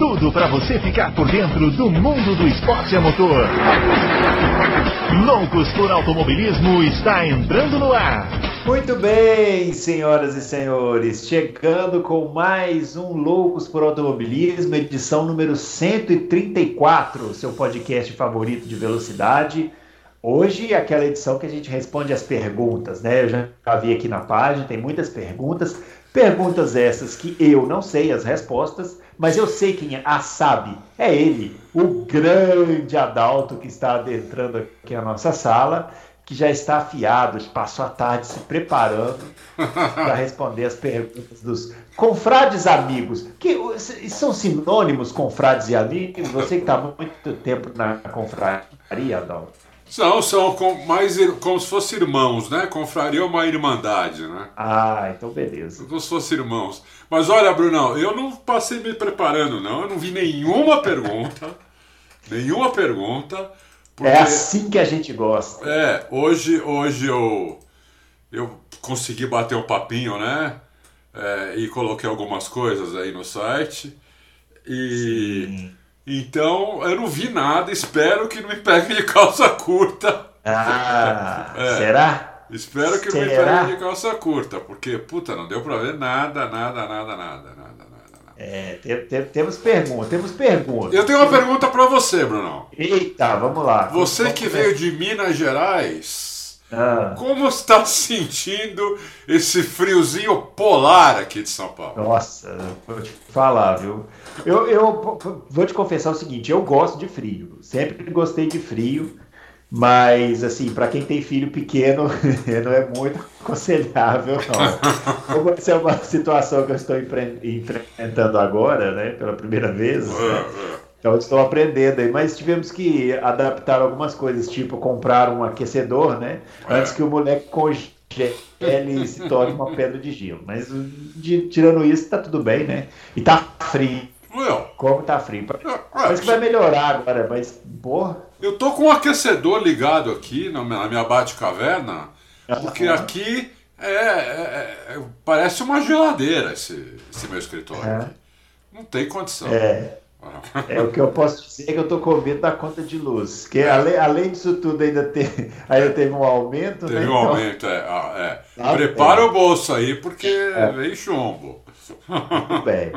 tudo para você ficar por dentro do mundo do esporte a motor. Loucos por Automobilismo está entrando no ar. Muito bem, senhoras e senhores, chegando com mais um Loucos por Automobilismo, edição número 134, seu podcast favorito de velocidade. Hoje é aquela edição que a gente responde as perguntas, né? Eu já vi aqui na página, tem muitas perguntas. Perguntas essas que eu não sei as respostas, mas eu sei quem as sabe. É ele, o grande Adalto que está adentrando aqui a nossa sala que já está afiado, passou a tarde se preparando para responder as perguntas dos confrades amigos. Que são sinônimos confrades e amigos? Você que está muito tempo na confraria, Adalto. São, são com, mais como se fossem irmãos, né? Confraria é uma irmandade, né? Ah, então beleza. Como se fossem irmãos. Mas olha, Brunão, eu não passei me preparando, não. Eu não vi nenhuma pergunta. nenhuma pergunta. Porque, é assim que a gente gosta. É, hoje, hoje eu, eu consegui bater um papinho, né? É, e coloquei algumas coisas aí no site. E Sim. Então eu não vi nada, espero que não me pegue de calça curta. Ah, é, será? Espero que será? não me pegue de calça curta, porque, puta, não deu pra ver nada, nada, nada, nada, nada. É, tem, tem, temos perguntas, temos perguntas. Eu tenho uma pergunta para você, Bruno. Eita, vamos lá. Você vamos que veio de Minas Gerais, ah. como está sentindo esse friozinho polar aqui de São Paulo? Nossa, vou te falar, viu? Eu, eu vou te confessar o seguinte, eu gosto de frio, sempre gostei de frio. Mas, assim, para quem tem filho pequeno, não é muito aconselhável, não. Como essa é uma situação que eu estou enfrentando agora, né, pela primeira vez, né? Então estou aprendendo aí. Mas tivemos que adaptar algumas coisas, tipo comprar um aquecedor, né, antes que o moleque congele e se torne uma pedra de gelo. Mas, de, tirando isso, está tudo bem, né? E tá frio. Como tá frio. Parece que vai melhorar agora, mas, porra... Eu tô com um aquecedor ligado aqui na minha, na minha Bate-Caverna, porque aqui é, é, é, parece uma geladeira esse, esse meu escritório. É. Não tem condição. É. É o que eu posso dizer é que eu tô com medo da conta de luz. Que é. além, além disso tudo ainda, tem, ainda teve um aumento. Teve né? um então... aumento, é. É. Ah, Prepara o bolso aí, porque é. vem chumbo. Muito bem.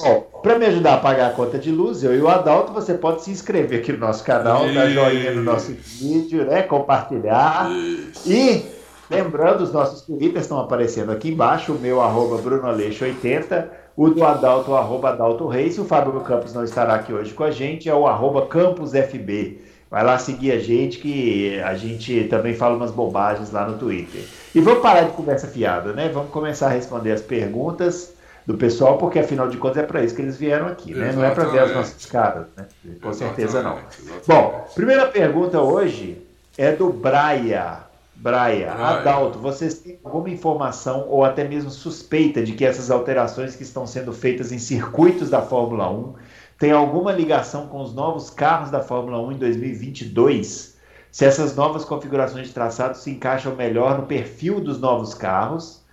Bom, para me ajudar a pagar a conta de luz, eu e o Adalto, você pode se inscrever aqui no nosso canal, dar joinha no nosso vídeo, né? Compartilhar. Isso. E lembrando, os nossos twitters estão aparecendo aqui embaixo, o meu arroba BrunoAleixo80, o do Adalto, o arroba Adalto Reis, o Fábio Campos não estará aqui hoje com a gente, é o arroba CampusFB. Vai lá seguir a gente, que a gente também fala umas bobagens lá no Twitter. E vamos parar de conversa fiada, né? Vamos começar a responder as perguntas do pessoal, porque afinal de contas é para isso que eles vieram aqui, né? Não é para ver as nossas caras, né? Com certeza não. Exatamente. Bom, primeira pergunta hoje é do Braia. Braia, Adalto, vocês têm alguma informação ou até mesmo suspeita de que essas alterações que estão sendo feitas em circuitos da Fórmula 1 têm alguma ligação com os novos carros da Fórmula 1 em 2022? Se essas novas configurações de traçado se encaixam melhor no perfil dos novos carros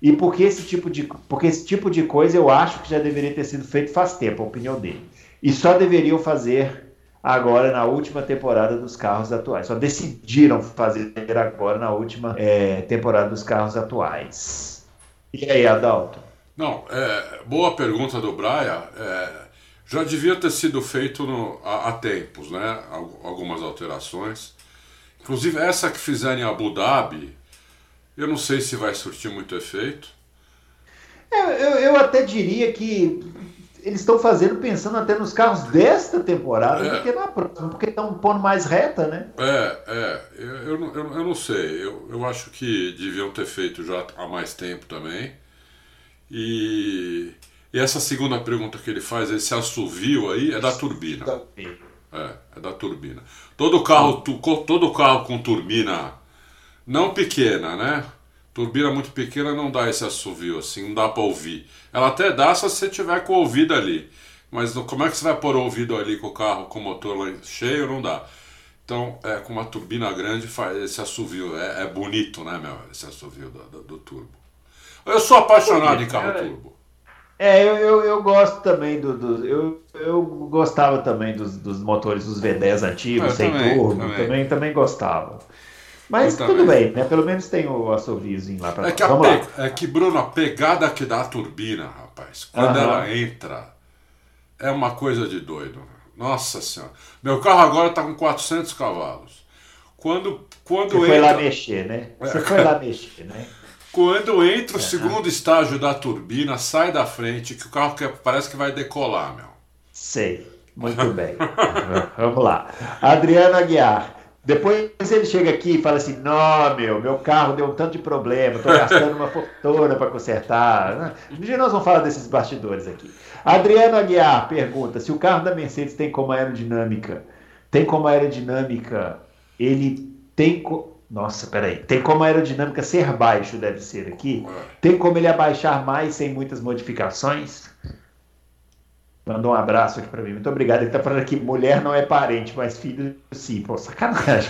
e porque esse tipo de, porque esse tipo de coisa eu acho que já deveria ter sido feito faz tempo, a opinião dele. E só deveriam fazer agora na última temporada dos carros atuais. Só decidiram fazer agora na última é, temporada dos carros atuais. E aí, Adalto? Não, é, boa pergunta do Braia. É, já devia ter sido feito no, há, há, tempos, né? Algumas alterações. Inclusive essa que fizeram em Abu Dhabi, eu não sei se vai surtir muito efeito. É, eu, eu até diria que eles estão fazendo pensando até nos carros desta temporada é. do que na próxima, porque estão pondo mais reta, né? É, é. Eu, eu, eu, eu, não sei. Eu, eu acho que deviam ter feito já há mais tempo também. E, e essa segunda pergunta que ele faz, esse assovio aí, é da turbina. É, é da turbina. Todo carro, todo carro com turbina não pequena, né? Turbina muito pequena não dá esse assovio assim, não dá para ouvir. Ela até dá se você tiver com o ouvido ali. Mas como é que você vai pôr o ouvido ali com o carro com o motor lá cheio? Não dá. Então, é, com uma turbina grande, faz esse assovio. É, é bonito, né, meu? Esse assovio do, do, do turbo. Eu sou apaixonado em carro turbo. É, eu, eu, eu, gosto também do. do eu, eu gostava também dos, dos motores dos V10 antigos, sem também, turbo, também. também, também gostava. Mas tudo bem, né? Pelo menos tem o assoviozinho lá para é que Vamos lá. É que, Bruno, a pegada que dá a turbina, rapaz, quando ela entra, é uma coisa de doido. Nossa senhora. Meu carro agora está com 400 cavalos. Quando, quando Você entra... foi lá mexer, né? Você é. foi lá mexer, né? Quando entra o é. segundo estágio da turbina, sai da frente, que o carro que parece que vai decolar, meu. Sei. Muito bem. Vamos lá. Adriano Aguiar. Depois ele chega aqui e fala assim: Não, meu, meu carro deu um tanto de problema, estou gastando uma fortuna para consertar. Um dia nós vamos falar desses bastidores aqui. Adriano Aguiar pergunta: se o carro da Mercedes tem como aerodinâmica, tem como aerodinâmica, ele tem. Co nossa, peraí. Tem como a aerodinâmica ser baixo, deve ser aqui. Tem como ele abaixar mais sem muitas modificações? Mandou um abraço aqui para mim. Muito obrigado. Ele está falando aqui: mulher não é parente, mas filho sim. Pô, sacanagem.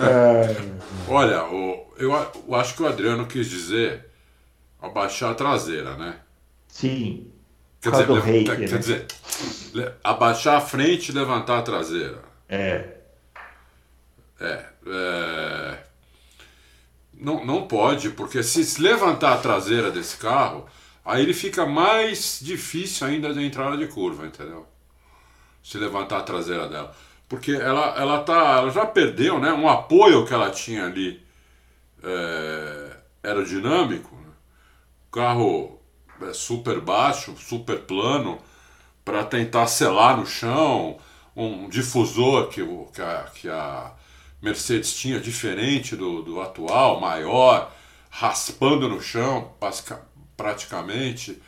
é... Olha, o, eu, eu acho que o Adriano quis dizer abaixar a traseira, né? Sim. Quer dizer, hater, quer, né? dizer, abaixar a frente e levantar a traseira. É. É, é, não, não pode, porque se levantar a traseira desse carro, aí ele fica mais difícil ainda de entrada de curva, entendeu? Se levantar a traseira dela. Porque ela, ela, tá, ela já perdeu né, um apoio que ela tinha ali é, aerodinâmico. Né? Carro é super baixo, super plano, para tentar selar no chão, um difusor que, que a, que a Mercedes tinha diferente do, do atual, maior, raspando no chão praticamente,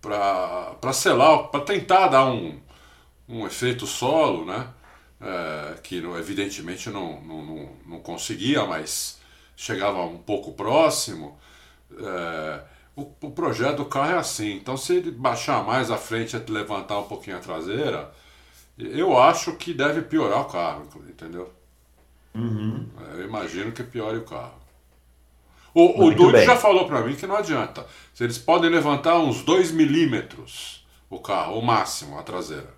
para selar, para tentar dar um, um efeito solo, né? É, que evidentemente não, não, não, conseguia, mas chegava um pouco próximo. É, o, o, projeto do carro é assim, então se ele baixar mais a frente e levantar um pouquinho a traseira, eu acho que deve piorar o carro, entendeu? Uhum. Eu imagino que piore o carro. O, o Dude já falou para mim que não adianta. Eles podem levantar uns 2 milímetros o carro, o máximo, a traseira.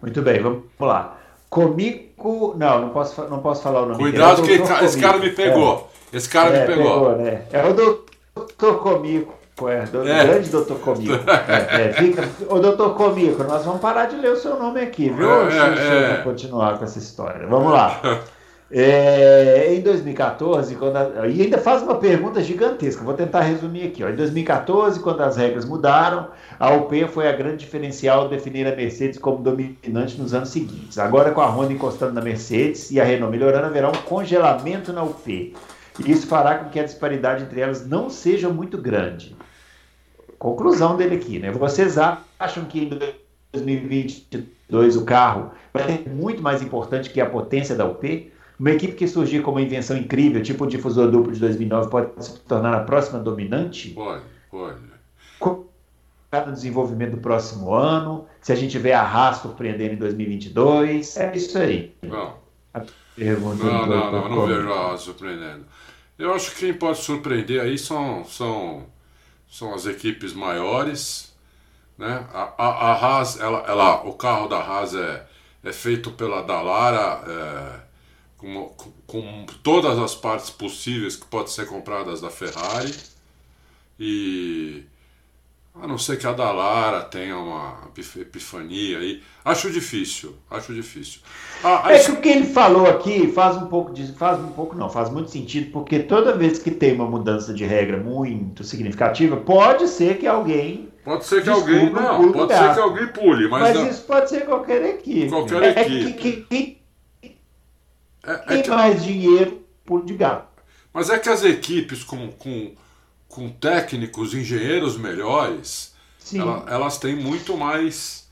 Muito bem, vamos lá. Comico. Não, não posso, não posso falar o nome Cuidado dele. que esse cara me pegou. É. Esse cara é, me pegou. pegou né? É o doutor Comico. É, do, é. grande doutor Comico. É, é, fica, ô doutor Comico, nós vamos parar de ler o seu nome aqui, viu? É, eu é. continuar com essa história. Vamos lá. É, em 2014, quando a, e ainda faz uma pergunta gigantesca, vou tentar resumir aqui. Ó. Em 2014, quando as regras mudaram, a UP foi a grande diferencial de definir a Mercedes como dominante nos anos seguintes. Agora, com a Honda encostando na Mercedes e a Renault melhorando, haverá um congelamento na UP. Isso fará com que a disparidade entre elas não seja muito grande conclusão dele aqui, né? Vocês acham que em 2022 o carro vai ser muito mais importante que a potência da UP? Uma equipe que surgir como uma invenção incrível, tipo o difusor duplo de 2009, pode se tornar a próxima dominante? Pode, pode. No desenvolvimento do próximo ano, se a gente vê a Haas surpreendendo em 2022, é isso aí. Não, não, não, não, não vejo a Haas surpreendendo. Eu acho que quem pode surpreender aí são, são são as equipes maiores. Né? A, a, a Haas, ela, ela, o carro da Haas é, é feito pela Dallara é, com, com todas as partes possíveis que podem ser compradas da Ferrari. E a não ser que a Dalara tenha uma epifania aí. Acho difícil, acho difícil. É que o que ele falou aqui faz um pouco de. Faz um pouco, não, faz muito sentido, porque toda vez que tem uma mudança de regra muito significativa, pode ser que alguém. Pode ser que alguém. Não, pode ser que alguém pule, mas. Mas não. isso pode ser qualquer equipe. Qualquer é equipe. Que, que, que, é, é que... mais dinheiro, pulo de gato. Mas é que as equipes com, com com técnicos, engenheiros melhores, ela, elas têm muito mais.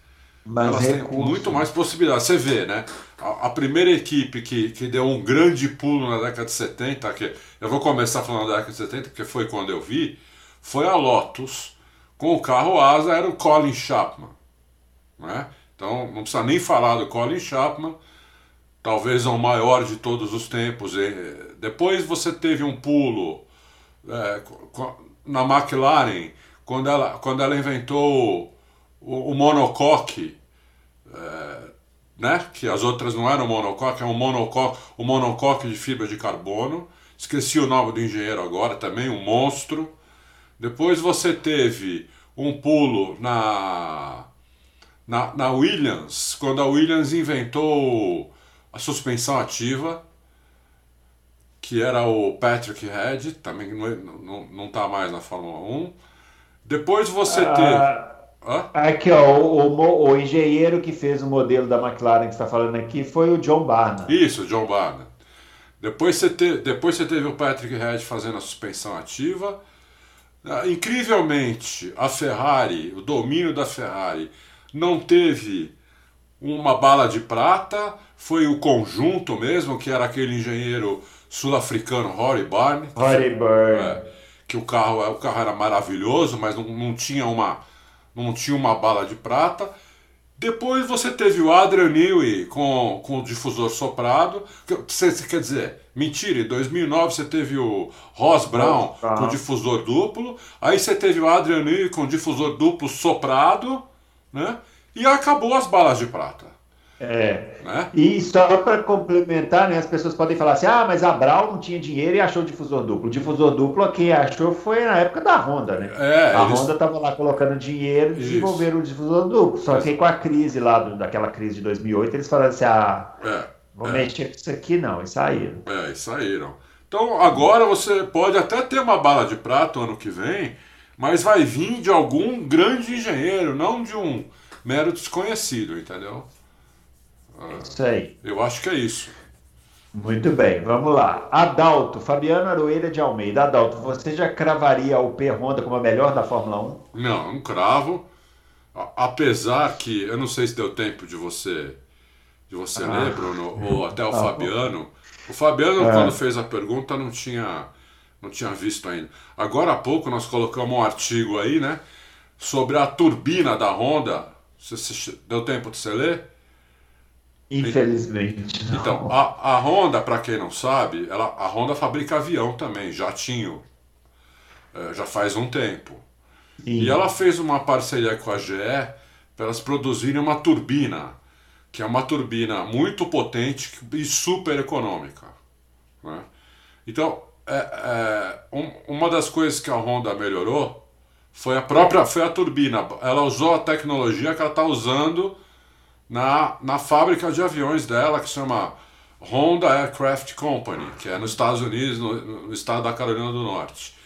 elas recurso. têm muito mais possibilidades. Você vê, né? A, a, primeira equipe que, que deu um grande pulo na década de 70, que eu vou começar falando da década de 70, porque foi quando eu vi, foi a Lotus, com o carro asa, era o Colin Chapman. Né? Então não precisa nem falar do Colin Chapman, talvez é o maior de todos os tempos. Depois você teve um pulo é, na McLaren, quando ela, quando ela inventou o, o monocoque, é, né? que as outras não eram monocoque, é um monocoque, o monocoque de fibra de carbono. Esqueci o nome do engenheiro agora, também um monstro. Depois você teve um pulo na, na, na Williams, quando a Williams inventou a suspensão ativa, que era o Patrick Head, também não está mais na Fórmula 1. Depois você ah, teve. Hã? Aqui, ó, o, o, o, engenheiro que fez o modelo da McLaren que está falando aqui foi o John Barnard. Isso, John Barnard. Depois você, te, depois você teve o Patrick Head fazendo a suspensão ativa. Ah, incrivelmente, a Ferrari, o domínio da Ferrari, não teve uma bala de prata, foi o conjunto mesmo, que era aquele engenheiro sul-africano Rory Barney. Rory Barney. É, que o carro, o carro era maravilhoso, mas não, não tinha uma não tinha uma bala de prata. Depois você teve o Adrian Newey com, com o difusor soprado. Você, quer dizer, mentira, em 2009 você teve o Ross Brown ah. com difusor duplo. Aí você teve o Adrian Newey com difusor duplo soprado. Né? E acabou as balas de prata. É. Né? E só para complementar, né, as pessoas podem falar assim: ah, mas a Brau não tinha dinheiro e achou o difusor duplo. O difusor duplo, quem achou foi na época da Honda, né? É, a eles... Honda estava lá colocando dinheiro e desenvolveram o difusor duplo. Só que com a crise lá, do, daquela crise de 2008, eles falaram assim: ah, é, vou é. mexer com isso aqui não, e saíram. É, e saíram. Então agora você pode até ter uma bala de prata ano que vem, mas vai vir de algum grande engenheiro, não de um mero desconhecido, entendeu? Ah, isso aí. Eu acho que é isso. Muito bem, vamos lá. Adalto, Fabiano Aroeira de Almeida. Adalto, você já cravaria o P Honda como a melhor da Fórmula 1? Não, não cravo. Apesar que, eu não sei se deu tempo de você de você ah. ler, Bruno, ou até o ah, Fabiano. O Fabiano, é. quando fez a pergunta, não tinha, não tinha visto ainda. Agora há pouco nós colocamos um artigo aí, né? Sobre a turbina da Honda. Você, você deu tempo de você ler? Infelizmente. Não. Então, a, a Honda, para quem não sabe, ela, a Honda fabrica avião também, jatinho. É, já faz um tempo. Sim. E ela fez uma parceria com a GE para elas produzirem uma turbina, que é uma turbina muito potente e super econômica. Né? Então, é, é, um, uma das coisas que a Honda melhorou foi a própria foi a turbina. Ela usou a tecnologia que ela está usando na, na fábrica de aviões dela, que chama Honda Aircraft Company, que é nos Estados Unidos, no, no estado da Carolina do Norte.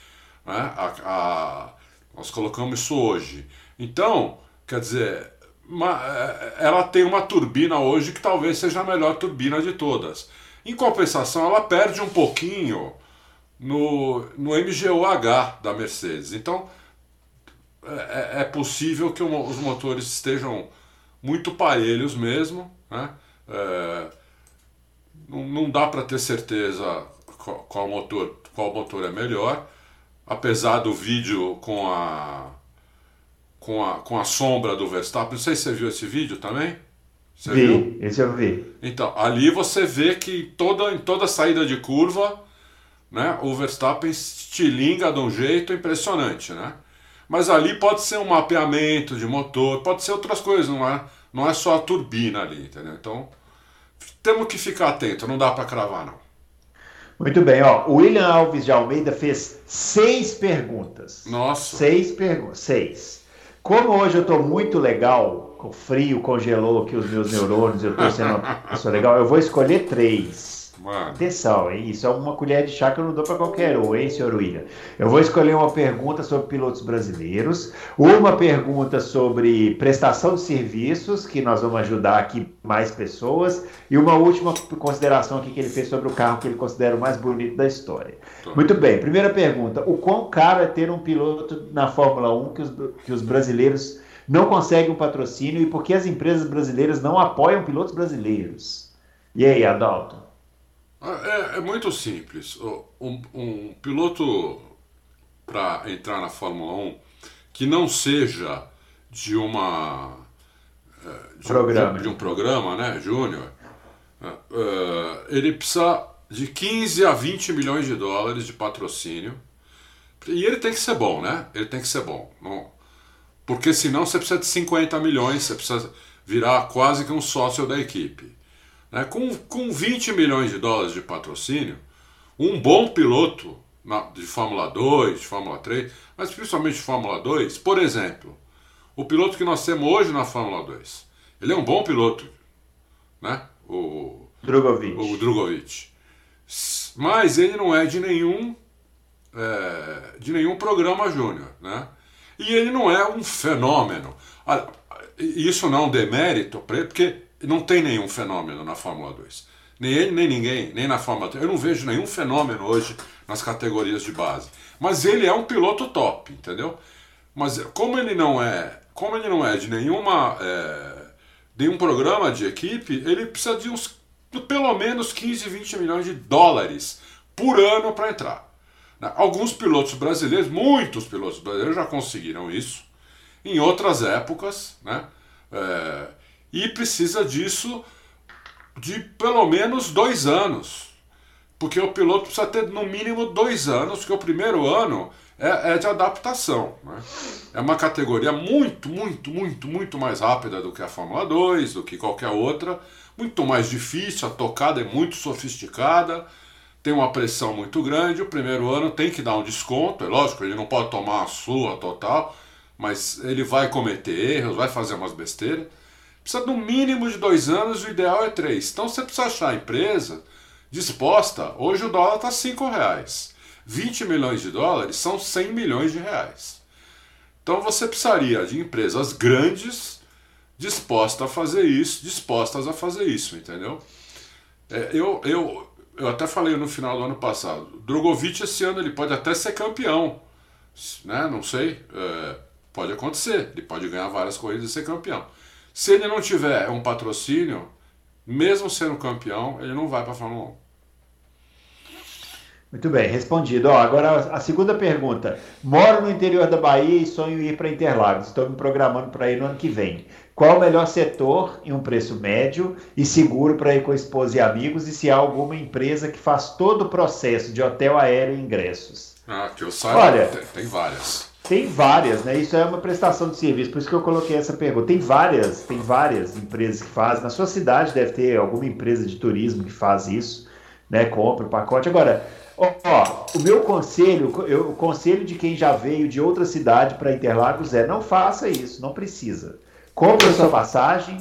Né? A, a, nós colocamos isso hoje. Então, quer dizer, uma, é, ela tem uma turbina hoje que talvez seja a melhor turbina de todas. Em compensação, ela perde um pouquinho no, no MGUH da Mercedes. Então, é, é, é possível que os motores estejam muito parelhos mesmo, né? É, não, não dá para ter certeza qual, qual, motor, qual motor é melhor, apesar do vídeo com a, com a, com a sombra do Verstappen. Não sei se você viu esse vídeo também. Você vi, viu? esse eu vi. Então, ali você vê que toda, em toda saída de curva, né, o Verstappen estilinga de um jeito impressionante, né? Mas ali pode ser um mapeamento de motor, pode ser outras coisas, não é, não é só a turbina ali, entendeu? Então, temos que ficar atento, não dá para cravar não. Muito bem, ó. O William Alves de Almeida fez seis perguntas. Nossa. Seis perguntas, seis. Como hoje eu estou muito legal, o frio congelou aqui os meus neurônios, eu estou sendo uma pessoa legal, eu vou escolher três. Mano. Atenção, hein? Isso é uma colher de chá que eu não dou para qualquer um, hein, senhor William? Eu vou escolher uma pergunta sobre pilotos brasileiros, uma pergunta sobre prestação de serviços, que nós vamos ajudar aqui mais pessoas, e uma última consideração aqui que ele fez sobre o carro que ele considera o mais bonito da história. Tô. Muito bem, primeira pergunta: o quão caro é ter um piloto na Fórmula 1 que os, que os brasileiros não conseguem um patrocínio e por que as empresas brasileiras não apoiam pilotos brasileiros? E aí, Adalto? É, é muito simples. Um, um piloto para entrar na Fórmula 1 que não seja de uma é, de, programa. de, de um programa, né, Júnior, uh, ele precisa de 15 a 20 milhões de dólares de patrocínio. E ele tem que ser bom, né? Ele tem que ser bom. Não, porque senão você precisa de 50 milhões, você precisa virar quase que um sócio da equipe. Né? Com, com 20 milhões de dólares de patrocínio, um bom piloto de Fórmula 2, de Fórmula 3, mas principalmente de Fórmula 2, por exemplo, o piloto que nós temos hoje na Fórmula 2, ele é um bom piloto, né? O Drogovic. O Drogovic. Mas ele não é de nenhum é, de nenhum programa júnior, né? E ele não é um fenômeno. Isso não é um demérito porque não tem nenhum fenômeno na Fórmula 2. Nem ele, nem ninguém, nem na Fórmula 3. Eu não vejo nenhum fenômeno hoje nas categorias de base. Mas ele é um piloto top, entendeu? Mas como ele não é, como ele não é de nenhuma é, nenhum programa de equipe, ele precisa de uns pelo menos 15, 20 milhões de dólares por ano para entrar. Né? Alguns pilotos brasileiros, muitos pilotos brasileiros já conseguiram isso em outras épocas, né? É, e precisa disso de pelo menos dois anos, porque o piloto precisa ter no mínimo dois anos, porque o primeiro ano é, é de adaptação. Né? É uma categoria muito, muito, muito, muito mais rápida do que a Fórmula 2, do que qualquer outra, muito mais difícil, a tocada é muito sofisticada tem uma pressão muito grande, o primeiro ano tem que dar um desconto, é lógico, ele não pode tomar a sua total, mas ele vai cometer erros, vai fazer umas besteiras. Precisa no mínimo de dois anos, o ideal é três. Então você precisa achar a empresa disposta. Hoje o dólar está cinco reais. 20 milhões de dólares são 100 milhões de reais. Então você precisaria de empresas grandes dispostas a fazer isso, dispostas a fazer isso, entendeu? É, eu, eu, eu até falei no final do ano passado, Drogovic esse ano ele pode até ser campeão, né? Não sei, é, pode acontecer, ele pode ganhar várias corridas e ser campeão. Se ele não tiver um patrocínio, mesmo sendo campeão, ele não vai para a Fórmula 1. Muito bem, respondido. Ó, agora a segunda pergunta. Moro no interior da Bahia e sonho ir para Interlagos. Estou me programando para ir no ano que vem. Qual o melhor setor em um preço médio e seguro para ir com a esposa e amigos e se há alguma empresa que faz todo o processo de hotel aéreo e ingressos? Ah, que eu saiba, Olha, tem, tem várias. Tem várias, né? Isso é uma prestação de serviço, por isso que eu coloquei essa pergunta. Tem várias, tem várias empresas que fazem. Na sua cidade deve ter alguma empresa de turismo que faz isso, né? Compra o pacote. Agora, ó, ó o meu conselho, eu, o conselho de quem já veio de outra cidade para Interlagos é não faça isso, não precisa. Compre a sua passagem,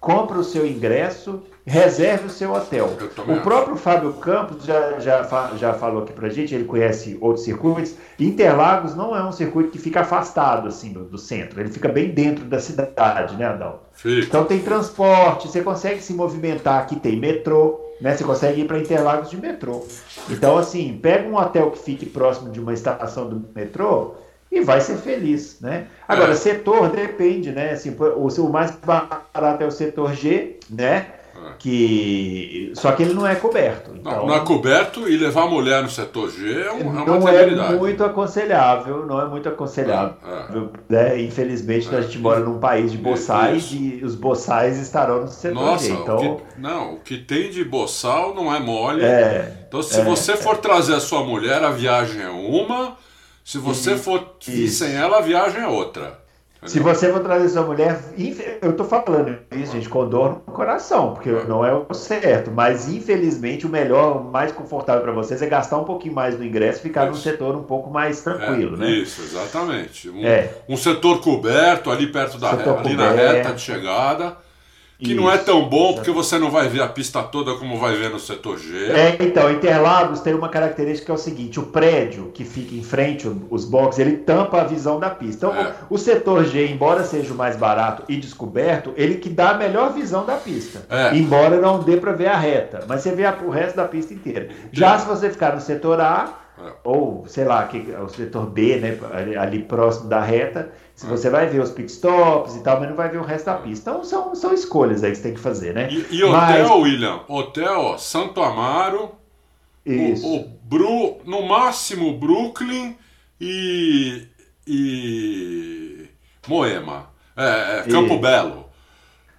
compre o seu ingresso, reserve o seu hotel. O próprio Fábio Campos já, já, já falou aqui pra gente, ele conhece outros circuitos. Interlagos não é um circuito que fica afastado assim do, do centro, ele fica bem dentro da cidade, né, Adão? Fica. Então tem transporte, você consegue se movimentar, aqui tem metrô, né? Você consegue ir para Interlagos de metrô. Então, assim, pega um hotel que fique próximo de uma estação do metrô e vai ser feliz, né? Agora, é. setor depende, né? Assim, o, o mais barato é o setor G, né? É. Que só que ele não é coberto. Então, não, não, é coberto e levar a mulher no setor G é, é uma não é muito aconselhável, não é muito aconselhável. É, é. Né? Infelizmente a gente mora num país de boçais e os boçais estarão no setor Nossa, G. Então, o que, não, o que tem de boçal não é mole. então se você for trazer a sua mulher, a viagem é uma. Se você for isso. sem ela, a viagem é outra. Se você for trazer sua mulher, eu tô falando isso, gente, com dor no coração, porque é. não é o certo, mas infelizmente o melhor, o mais confortável para vocês é gastar um pouquinho mais no ingresso e ficar isso. num setor um pouco mais tranquilo, é, né? Isso, exatamente. Um, é. um setor coberto ali perto da reta, ali na reta de chegada que Isso, não é tão bom porque você não vai ver a pista toda como vai ver no setor G. É, então, Interlagos tem uma característica que é o seguinte: o prédio que fica em frente, os boxes, ele tampa a visão da pista. Então, é. o, o, setor G, embora seja o mais barato e descoberto, ele que dá a melhor visão da pista. É. Embora não dê para ver a reta, mas você vê a, o resto da pista inteira. Já se você ficar no setor A, é. ou sei lá, que, o setor B, né, ali, ali próximo da reta você vai ver os pitstops e tal, mas não vai ver o resto da pista. Então são, são escolhas aí que você tem que fazer, né? E, e hotel, mas... William? Hotel, Santo Amaro, Isso. O, o Bru, no máximo Brooklyn e, e Moema. É, é Campo e... Belo.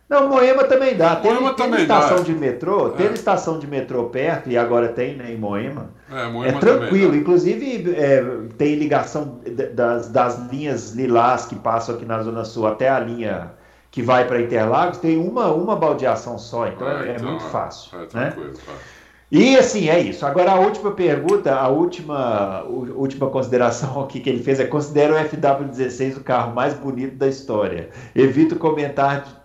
Não, Moema também dá. Tem, Moema tem também estação dá. de metrô, É. tem estação de metrô perto, e agora tem, né, em Moema. É, É Moema tranquilo, também inclusive é, tem ligação das, das linhas lilás que passam aqui na Zona Sul até a linha que vai para Interlagos, tem uma, uma baldeação só, então é, é então, muito fácil. É né? tranquilo. é. E assim, é isso. Agora a última pergunta, a última, última consideração aqui que ele fez é considera o FW16 o carro mais bonito da história. Evito comentar de-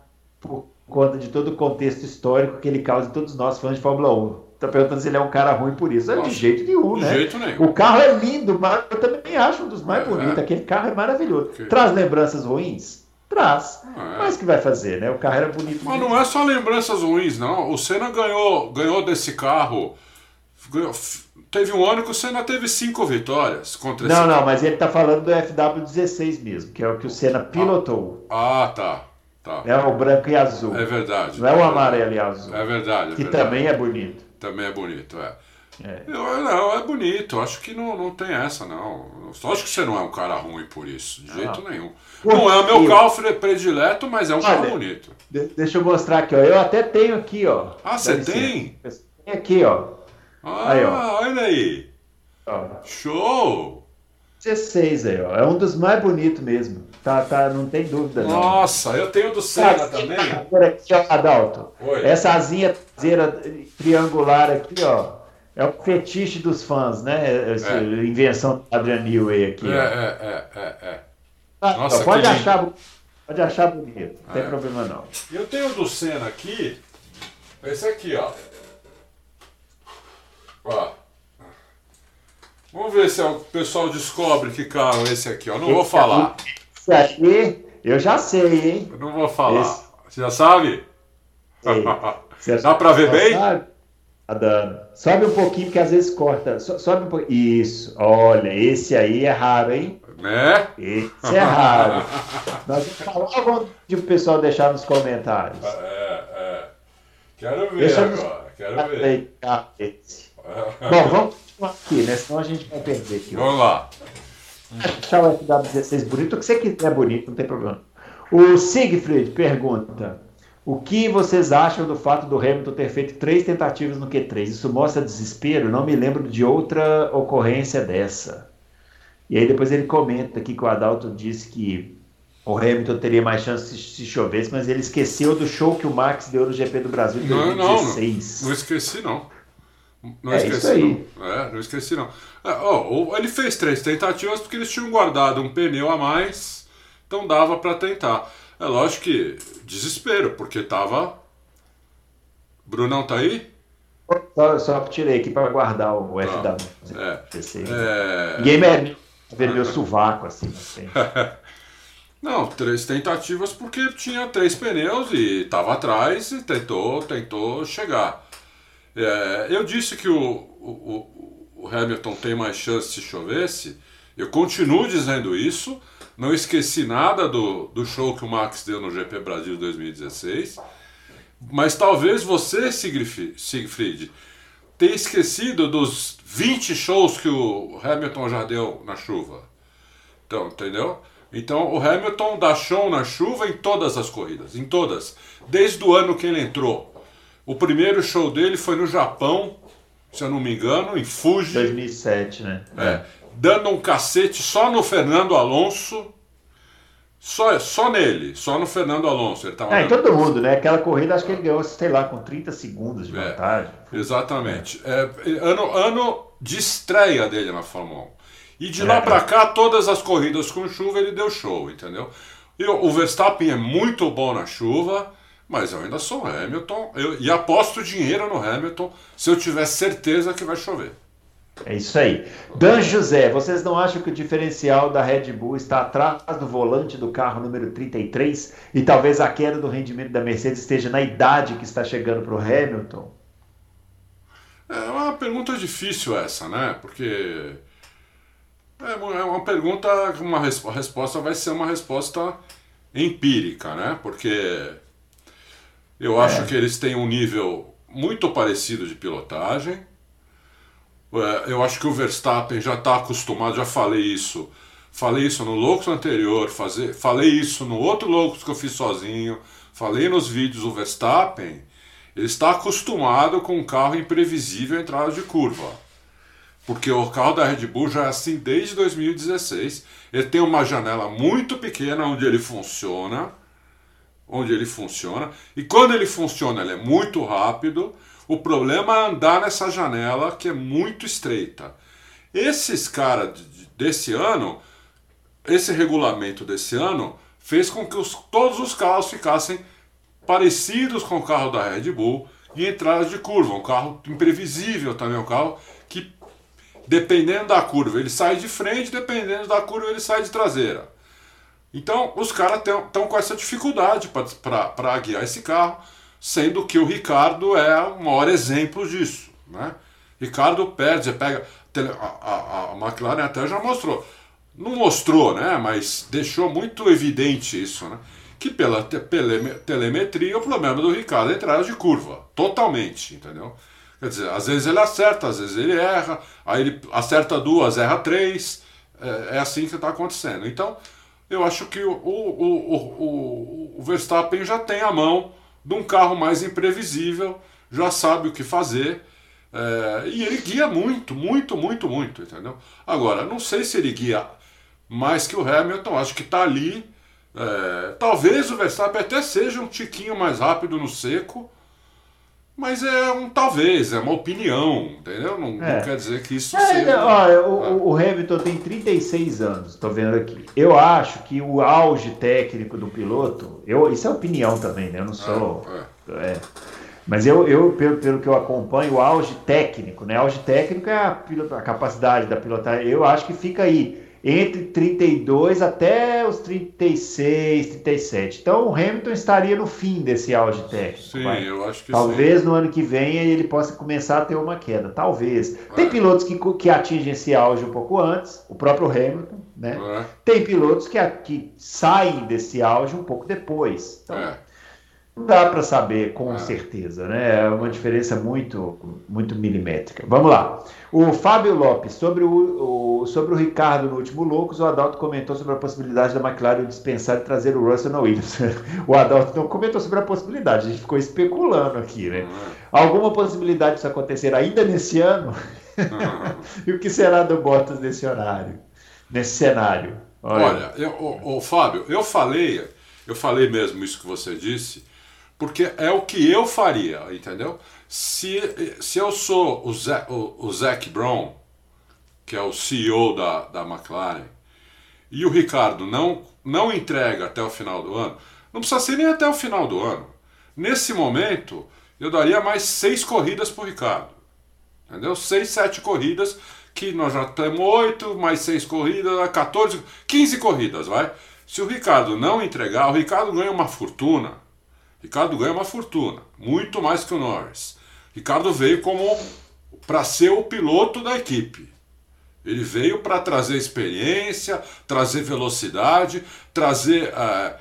por conta de todo o contexto histórico que ele causa em todos nós fãs de Fórmula 1. Tá perguntando se ele é um cara ruim por isso. É de Nossa, jeito nenhum, De né? jeito nenhum. O carro é lindo, mas eu também acho um dos mais É, bonitos. é. Aquele carro é maravilhoso. Ok. Traz lembranças ruins? Traz. É. Mas o que vai fazer, né? O carro era bonito. Mas mesmo. não é só lembranças ruins, não. O Senna ganhou, ganhou desse carro. ganhou- teve um ano que o Senna teve cinco vitórias contra esse Não, não, mas ele tá falando do FW16 mesmo, que é o que o Senna pilotou. Ah, tá. Tá. É o branco e azul. É verdade. Não é o amarelo e azul. É verdade. é que verdade. também é bonito. Também é bonito, é. É. Eu, não, é bonito. Acho que não, não tem essa, não. Acho que você não é um cara ruim por isso, de jeito nenhum. Por Não é o meu carro predileto, mas é um carro bonito. De- deixa eu mostrar aqui, ó. Eu até tenho aqui, ó. Ah, você tem? Tem aqui, ó. Ah, Aí, ó. olha aí. ó. Show! 16 aí, ó. É um dos mais bonitos mesmo. Tá, tá, não tem dúvida, não. Nossa, eu tenho do Senna também. Agora aqui, ó, Adalto. Oi. Essa asinha traseira triangular aqui, ó. É o fetiche dos fãs, né? Essa É. invenção do Adrian Newey aqui. É, ó. é, é, é, é. Ah, Nossa, pode, que lindo. achar, pode achar bonito, não tem É. problema não. Eu tenho do Senna aqui. Esse aqui, ó. Ó. Vamos ver se o pessoal descobre que carro é esse aqui, ó. Não vou falar. Esse aqui, eu já sei, hein? Eu não vou falar. Esse. Você já sabe? Você Dá pra ver bem? sabe? Tá dando. Sobe um pouquinho, porque às vezes corta. So- Sobe um pouquinho. Isso. Olha, esse aí é raro, hein? Né? Esse é raro. Nós vamos falar logo onde o pessoal deixar nos comentários. É, é. Quero ver Deixa agora. Quero ver. Esse. Bom, vamos continuar aqui, né? Senão a gente vai perder aqui. Vamos lá. Deixar o FW16 bonito, o que você quiser bonito, não tem problema. O Siegfried pergunta: O que vocês acham do fato do Hamilton ter feito três tentativas no Q3? Isso mostra desespero? Não me lembro de outra ocorrência dessa. E aí depois ele comenta aqui que o Adalto disse que o Hamilton teria mais chance se, se chovesse, mas ele esqueceu do show que o Max deu no GP do Brasil em Não, não, não. 2016. Não esqueci, não. Não É esqueci, isso aí. não. É, não esqueci, não. É, ó, o- ele fez três tentativas porque eles tinham guardado um pneu a mais, então dava pra tentar. É lógico que desespero, porque tava. Brunão tá aí? Só, só tirei aqui para guardar o Tá. FW16. É. Ninguém merece ver meu sovaco assim. assim. Não, três tentativas porque tinha três pneus e tava atrás e tentou, tentou chegar. É, eu disse que o, o, o- Hamilton tem mais chance se chovesse. Eu continuo dizendo isso. Não esqueci nada do, do show que o Max deu no GP Brasil 2016. Mas talvez você, Siegfried tenha esquecido dos 20 shows que o Hamilton já deu na chuva. Então, entendeu? Então o Hamilton dá show na chuva em todas as corridas, em todas, desde o ano que ele entrou. O primeiro show dele foi no Japão, se eu não me engano, em Fuji, 2007, né? é, dando um cacete só no Fernando Alonso, só, só nele, só no Fernando Alonso. Ele tava É, em dando- todo mundo, né? Aquela corrida acho que ele ganhou, sei lá, com 30 segundos de É. vantagem. Exatamente. É, ano, ano de estreia dele na Fórmula 1. E de É. lá pra cá, todas as corridas com chuva ele deu show, entendeu? E o Verstappen é muito bom na chuva, mas eu ainda sou Hamilton. Eu, e aposto dinheiro no Hamilton se eu tiver certeza que vai chover. É isso aí. Dan José, vocês não acham que o diferencial da Red Bull está atrás do volante do carro número 33 e talvez a queda do rendimento da Mercedes esteja na idade que está chegando para o Hamilton? É uma pergunta difícil essa, né? Porque é uma é uma pergunta, uma a resposta vai ser uma resposta empírica, né? Porque eu acho que eles têm um nível muito parecido de pilotagem. É, Eu acho que o Verstappen já está acostumado, já falei isso. Falei isso no Loucos anterior, fazer, falei isso no outro Loucos que eu fiz sozinho. falei nos vídeos, o Verstappen ele está acostumado com um carro imprevisível entrada de curva. Porque o carro da Red Bull já é assim desde 2016. Ele tem uma janela muito pequena onde ele funciona. Onde ele funciona. E quando ele funciona, ele é muito rápido. O problema é andar nessa janela que é muito estreita. Esses caras desse ano, esse regulamento desse ano, fez com que os, todos os carros ficassem parecidos com o carro da Red Bull em entradas de curva. Um carro imprevisível também, um carro que, dependendo da curva, ele sai de frente, dependendo da curva, ele sai de traseira. Então, os caras estão com essa dificuldade para guiar esse carro, sendo que o Ricardo é o maior exemplo disso. Né? Ricardo perde, pega. A, a, a McLaren até já mostrou. Não mostrou, né? Mas deixou muito evidente isso, né? que pela te telemetria o problema do Ricardo é entrada de curva, totalmente, entendeu? Quer dizer, às vezes ele acerta, às vezes ele erra, aí ele acerta duas, erra três, é, é assim que está acontecendo. Então, eu acho que o, o, o, o, Verstappen já tem a mão de um carro mais imprevisível, já sabe o que fazer, é, e ele guia muito, muito, muito, muito, entendeu? Agora, não sei se ele guia mais que o Hamilton, acho que está ali é, talvez o Verstappen até seja um tiquinho mais rápido no seco, mas é um talvez, é uma opinião, entendeu? Não, é. não quer dizer que isso é, seja. Olha, o, é. o, Hamilton tem 36 anos, estou vendo aqui. Eu acho que o auge técnico do piloto, eu, isso é opinião também, né? Eu não sou. É, é. Mas eu, eu pelo, pelo, que eu acompanho, o auge técnico, né? Auge técnico é a, a capacidade da pilotagem. Eu acho que fica aí entre 32 até os 36, 37. Então o Hamilton estaria no fim desse auge técnico. Sim, vai. eu acho que Talvez sim. no ano que vem ele possa começar a ter uma queda. Talvez. É. Tem pilotos que, que atingem esse auge um pouco antes, o próprio Hamilton, né? É. Tem pilotos que, que saem desse auge um pouco depois. Então, é. Não dá para saber com é. certeza, né? É uma diferença muito, muito milimétrica. Vamos lá. O Fábio Lopes, sobre o, o, sobre o Ricardo no último Loucos, o Adalto comentou sobre a possibilidade da McLaren dispensar e trazer o Russell na Williams. o Adalto não comentou sobre a possibilidade, a gente ficou especulando aqui, né? É. Alguma possibilidade disso acontecer ainda nesse ano? e o que será do Bottas nesse horário, nesse cenário? Olha, Olha eu, o, o Fábio, eu falei, eu falei mesmo isso que você disse porque é o que eu faria, entendeu? Se, se eu sou o, Zé, o, o Zac Brown, que é o CEO da, da McLaren, e o Ricardo não, não entrega até o final do ano, não precisa ser nem até o final do ano. Nesse momento, eu daria mais seis corridas para o Ricardo. Entendeu? Seis, sete corridas, que nós já temos oito, mais seis corridas, 14, 15 corridas, vai. Se o Ricardo não entregar, o Ricardo ganha uma fortuna Ricardo ganha uma fortuna, muito mais que o Norris. Ricardo veio como para ser o piloto da equipe. Ele veio para trazer experiência, trazer velocidade, trazer, uh,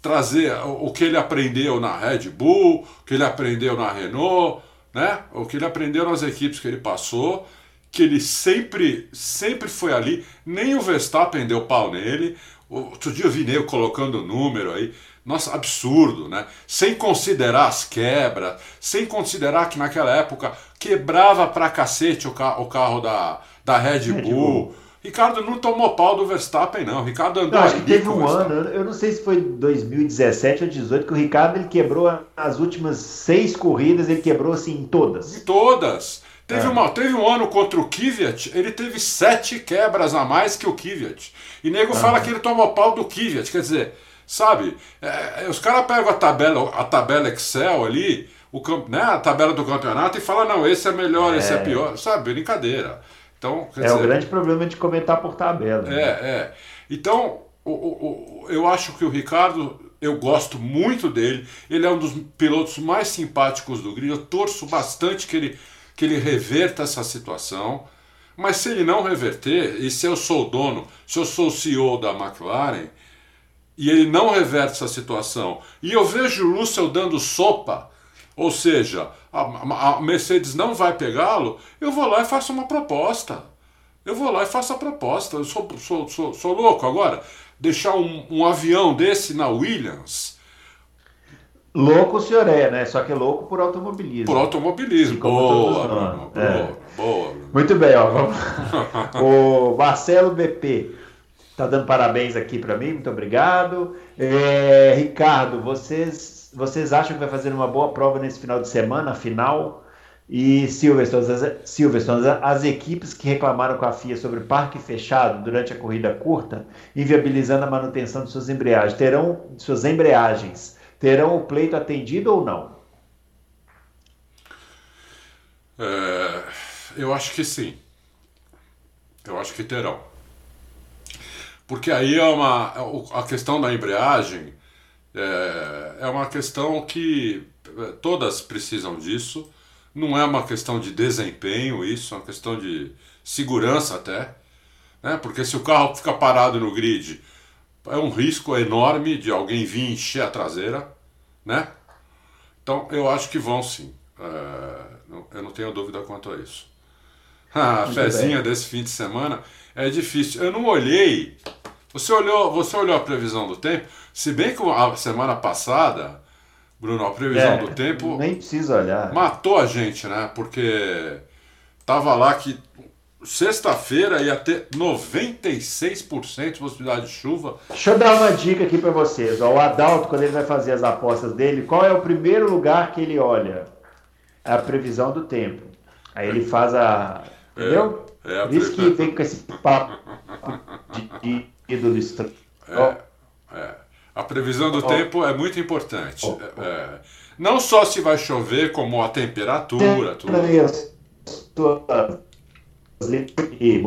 trazer o que ele aprendeu na Red Bull, o que ele aprendeu na Renault, né? o que ele aprendeu nas equipes que ele passou, que ele sempre, sempre foi ali. Nem o Verstappen deu pau nele. Outro dia eu vi Neu colocando número aí. Nossa, absurdo, né? Sem considerar as quebras, sem considerar que naquela época quebrava pra cacete o, ca o carro da, da Red, Red Bull. Bull. Ricardo não tomou pau do Verstappen, não. Ricardo andou. Não, acho que teve um ano, eu não sei se foi 2017 ou 2018, que o Ricardo ele quebrou as últimas seis corridas, ele quebrou assim em todas. Em todas. Teve, é. uma, teve um ano contra o Kvyat, ele teve sete quebras a mais que o Kvyat. E nego fala que ele tomou pau do Kvyat. Quer dizer, Sabe? É, é, os caras pegam a tabela, a tabela Excel ali, o, né, a tabela do campeonato e falam, não, esse é melhor, é. esse é pior. Sabe? Brincadeira. Então, é dizer, o grande problema de comentar por tabela. É, né? é. Então, o, o, o, eu acho que o Ricardo, eu gosto muito dele. Ele é um dos pilotos mais simpáticos do grid. Eu torço bastante que ele, que ele reverta essa situação. Mas se ele não reverter, e se eu sou o dono, se eu sou o CEO da McLaren, e ele não reverte essa situação, e eu vejo o Russell dando sopa, ou seja, a, a Mercedes não vai pegá-lo, eu vou lá e faço uma proposta. Eu vou lá e faço a proposta. Eu sou, sou, sou, sou louco agora. Deixar um, um avião desse na Williams, Louco o senhor é, né? Só que é louco por automobilismo. Por automobilismo. Boa. Boa, é. boa. Muito bem, ó. Vamos... o Marcelo BP tá dando parabéns aqui para mim, muito obrigado. É, Ricardo, vocês, vocês acham que vai fazer uma boa prova nesse final de semana, final? E Silverstone, as, Silverstone, as equipes que reclamaram com a FIA sobre parque fechado durante a corrida curta, inviabilizando a manutenção de suas embreagens, terão suas embreagens, terão o pleito atendido ou não? É, eu acho que sim. Eu acho que terão. Porque aí é uma. A questão da embreagem é, é uma questão que é, todas precisam disso não é uma questão de desempenho, isso é uma questão de segurança até. Né? Porque se o carro fica parado no grid, é um risco enorme de alguém vir encher a traseira. Né? Então eu acho que vão sim. É, eu não tenho dúvida quanto a isso. A fezinha desse fim de semana é difícil. Eu não olhei. Você olhou, você olhou a previsão do tempo? Se bem que a semana passada Bruno, a previsão é, do tempo. Nem precisa olhar. Matou a gente, né? Porque tava lá que sexta-feira ia ter 96% de possibilidade de chuva. Deixa eu dar uma dica aqui para vocês. O Adalto, quando ele vai fazer as apostas dele, qual é o primeiro lugar que ele olha? É a previsão do tempo. Aí ele faz a. É, entendeu? É, é Por isso que vem com esse papo de ídolo estranho. É, é. A previsão do oh. tempo é muito importante. Oh. É, não só se vai chover, como a temperatura, tudo.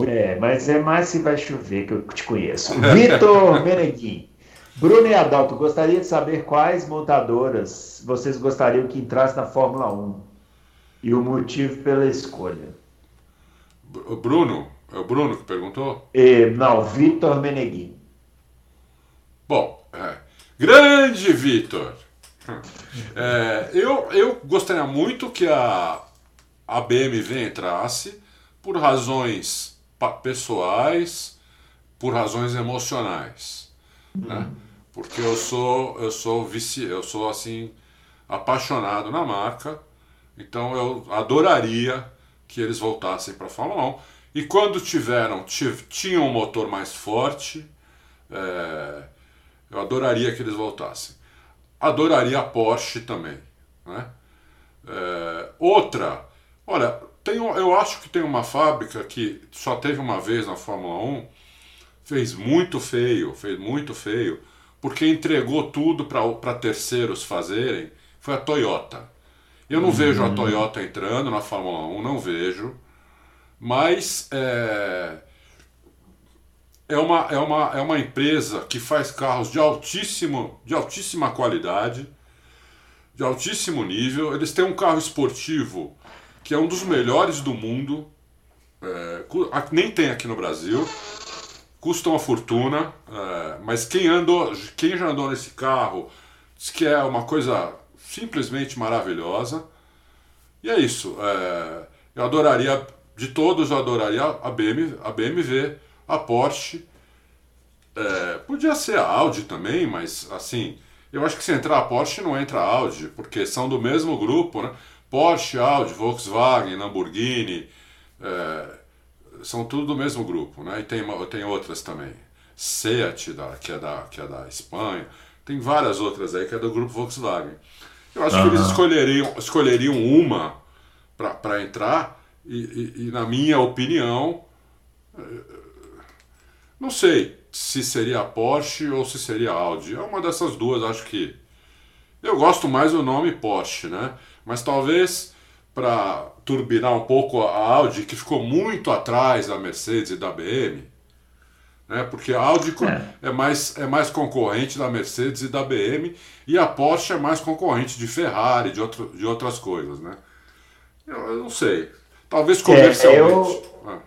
É, mas é mais se vai chover que eu te conheço. Vitor Meneguin. Bruno e Adalto, gostaria de saber quais montadoras vocês gostariam que entrasse na Fórmula 1 e o motivo pela escolha. Bruno? É o Bruno que perguntou? E, não, Vitor Meneguin. Bom, é. grande Vitor! É, eu, eu gostaria muito que a, a BMW entrasse por razões pessoais, por razões emocionais, né? Porque eu sou eu sou vici, eu sou assim apaixonado na marca, então eu adoraria que eles voltassem para a Fórmula 1. E quando tiveram, tinham um motor mais forte, é, eu adoraria que eles voltassem. Adoraria a Porsche também. Né? É, outra, olha, tem, eu acho que tem uma fábrica que só teve uma vez na Fórmula 1, fez muito feio, fez muito feio, porque entregou tudo para terceiros fazerem, foi a Toyota. Eu não uhum. vejo a Toyota entrando na Fórmula 1, não vejo, mas é, é uma, é uma, é uma empresa que faz carros de, altíssimo, de altíssima qualidade, de altíssimo nível. Eles têm um carro esportivo que é um dos melhores do mundo, é, nem tem aqui no Brasil, custa uma fortuna, é, mas quem, andou, quem já andou nesse carro diz que é uma coisa simplesmente maravilhosa. E é isso. É, eu adoraria, de todos, eu adoraria a BMW, a BMW a Porsche. É, podia ser a Audi também, mas assim, eu acho que se entrar a Porsche não entra a Audi, porque são do mesmo grupo, né? Porsche, Audi, Volkswagen, Lamborghini, é, são tudo do mesmo grupo, né? E tem, tem outras também. Seat, da, que, é da, que é da Espanha, tem várias outras aí que é do grupo Volkswagen. Eu acho uhum. que eles escolheriam, escolheriam uma para entrar, e, e, e, na minha opinião, não sei se seria a Porsche ou se seria a Audi. É uma dessas duas, acho que. Eu gosto mais do nome Porsche, né? Mas talvez para turbinar um pouco a Audi, que ficou muito atrás da Mercedes e da BM, né? Porque a Audi é. é. mais, é mais concorrente da Mercedes e da BM, e a Porsche é mais concorrente de Ferrari, de, outro, de outras coisas, né? Eu, eu não sei. Talvez comercialmente. É, eu,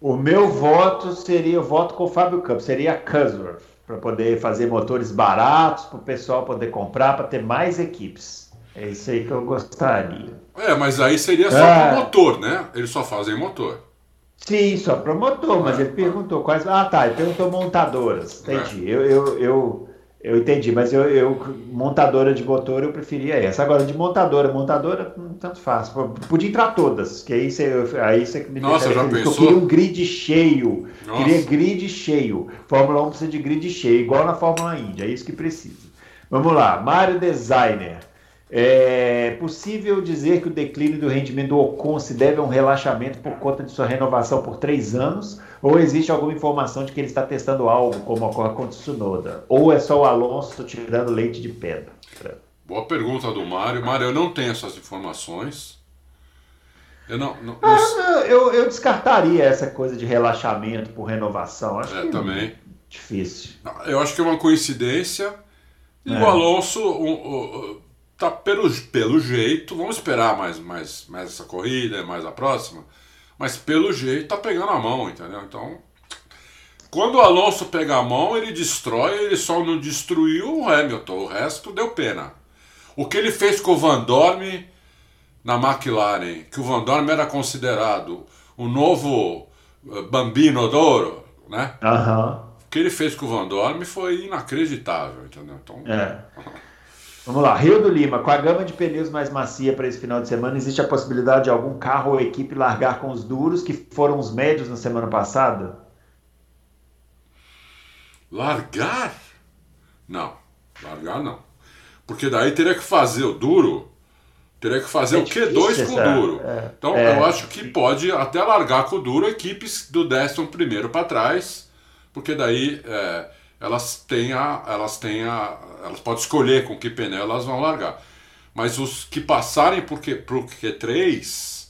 o meu voto seria, o voto com o Fábio Campos, seria a Cusworth, para poder fazer motores baratos, para o pessoal poder comprar, para ter mais equipes. É isso aí que eu gostaria. É, mas aí seria só ah. motor, né? Eles só fazem motor. Sim, só para motor, mas ele perguntou quais. Ah, tá, ele perguntou montadoras. Entendi. É. Eu, eu, eu, Eu entendi, mas eu, eu, montadora de motor eu preferia essa. Agora, de montadora, montadora, hum, tanto faz. Podia entrar todas, que aí você, aí você me Nossa, já pensou? Eu queria um grid cheio. Nossa. Queria grid cheio. Fórmula 1 precisa de grid cheio, igual na Fórmula Indy, é isso que precisa. Vamos lá, Mário Designer. É possível dizer que o declínio do rendimento do Ocon se deve a um relaxamento por conta de sua renovação por três anos? Ou existe alguma informação de que ele está testando algo, como ocorre com o Tsunoda? Ou é só o Alonso tirando leite de pedra? Boa pergunta do Mário. Mário, eu não tenho essas informações. Eu não. não, ah, não... Eu, eu, descartaria essa coisa de relaxamento por renovação. Acho é, que também. É difícil. Eu acho que é uma coincidência. E é. o Alonso um, tá pelo, pelo jeito, vamos esperar mais, mais, mais essa corrida, mais a próxima, mas pelo jeito tá pegando a mão, entendeu? Então, quando o Alonso pega a mão, ele destrói, ele só não destruiu o Hamilton, o resto deu pena. O que ele fez com o Van Dorme na McLaren, que o Van Dorme era considerado o novo eh, Bambino d'Oro, né? Uhum. O que ele fez com o Van Dorme foi inacreditável, entendeu? Então, é. Vamos lá, Rio do Lima, com a gama de pneus mais macia para esse final de semana, existe a possibilidade de algum carro ou equipe largar com os duros que foram os médios na semana passada? Largar? Não, largar não. Porque daí teria que fazer o duro, teria que fazer é o Q2 com o duro. É, então é, eu acho que pode até largar com o duro equipes do 11 primeiro para trás, porque daí é, elas têm a, elas têm a, elas podem escolher com que pneu elas vão largar. Mas os que passarem por Q, pro Q3,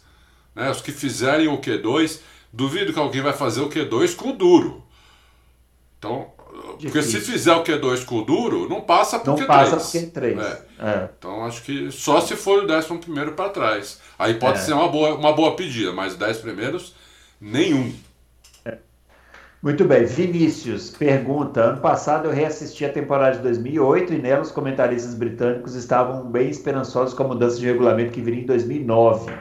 né, os que fizerem o Q2, duvido que alguém vai fazer o Q2 com o duro. Então, Difícil. porque se fizer o Q2 com o duro, não passa pro não Q3. Passa pro Q3. É. É. Então acho que só se for o décimo primeiro para trás. Aí pode é. ser uma boa, uma boa pedida, mas 10 primeiros, nenhum. Muito bem. Vinícius pergunta: ano passado eu reassisti a temporada de 2008 e nela os comentaristas britânicos estavam bem esperançosos com a mudança de regulamento que viria em 2009,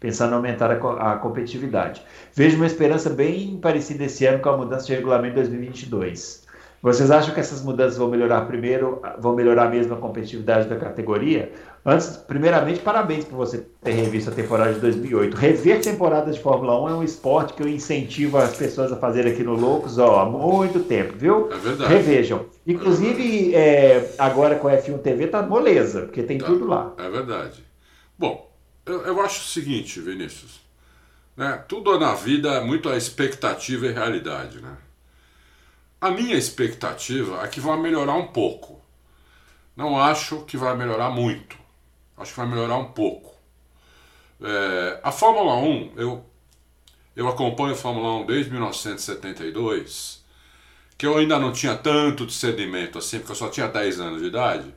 pensando em aumentar a, a competitividade. Vejo uma esperança bem parecida esse ano com a mudança de regulamento em 2022. Vocês acham que essas mudanças vão melhorar primeiro, vão melhorar mesmo a competitividade da categoria? Antes, primeiramente, parabéns por você ter revisto a temporada de 2008. Rever temporadas de Fórmula 1 é um esporte que eu incentivo as pessoas a fazerem aqui no Loucos ó, há muito tempo, viu? É verdade. Revejam. Inclusive, é, agora com a F1 TV tá moleza, porque tem tá. tudo lá. É verdade. Bom, eu, eu acho o seguinte, Vinícius. Né? Tudo na vida é muito a expectativa e realidade, né? A minha expectativa é que vai melhorar um pouco. Não acho que vai melhorar muito. Acho que vai melhorar um pouco. É, a Fórmula 1, eu, eu acompanho a Fórmula 1 desde 1972, que eu ainda não tinha tanto discernimento assim, porque eu só tinha 10 anos de idade.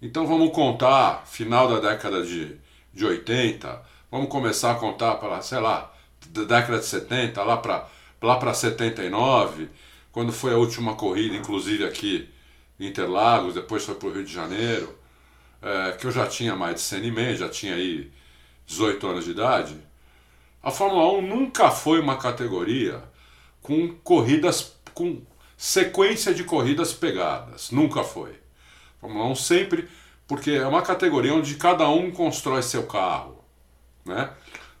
Então vamos contar final da década de, de 80, vamos começar a contar para, sei lá, da década de 70, lá para lá para 79 quando foi a última corrida, inclusive aqui em Interlagos, depois foi para o Rio de Janeiro, é, que eu já tinha mais de 100 já tinha aí 18 anos de idade, a Fórmula 1 nunca foi uma categoria com corridas, com sequência de corridas pegadas. Nunca foi. A Fórmula 1 sempre, porque é uma categoria onde cada um constrói seu carro. Né?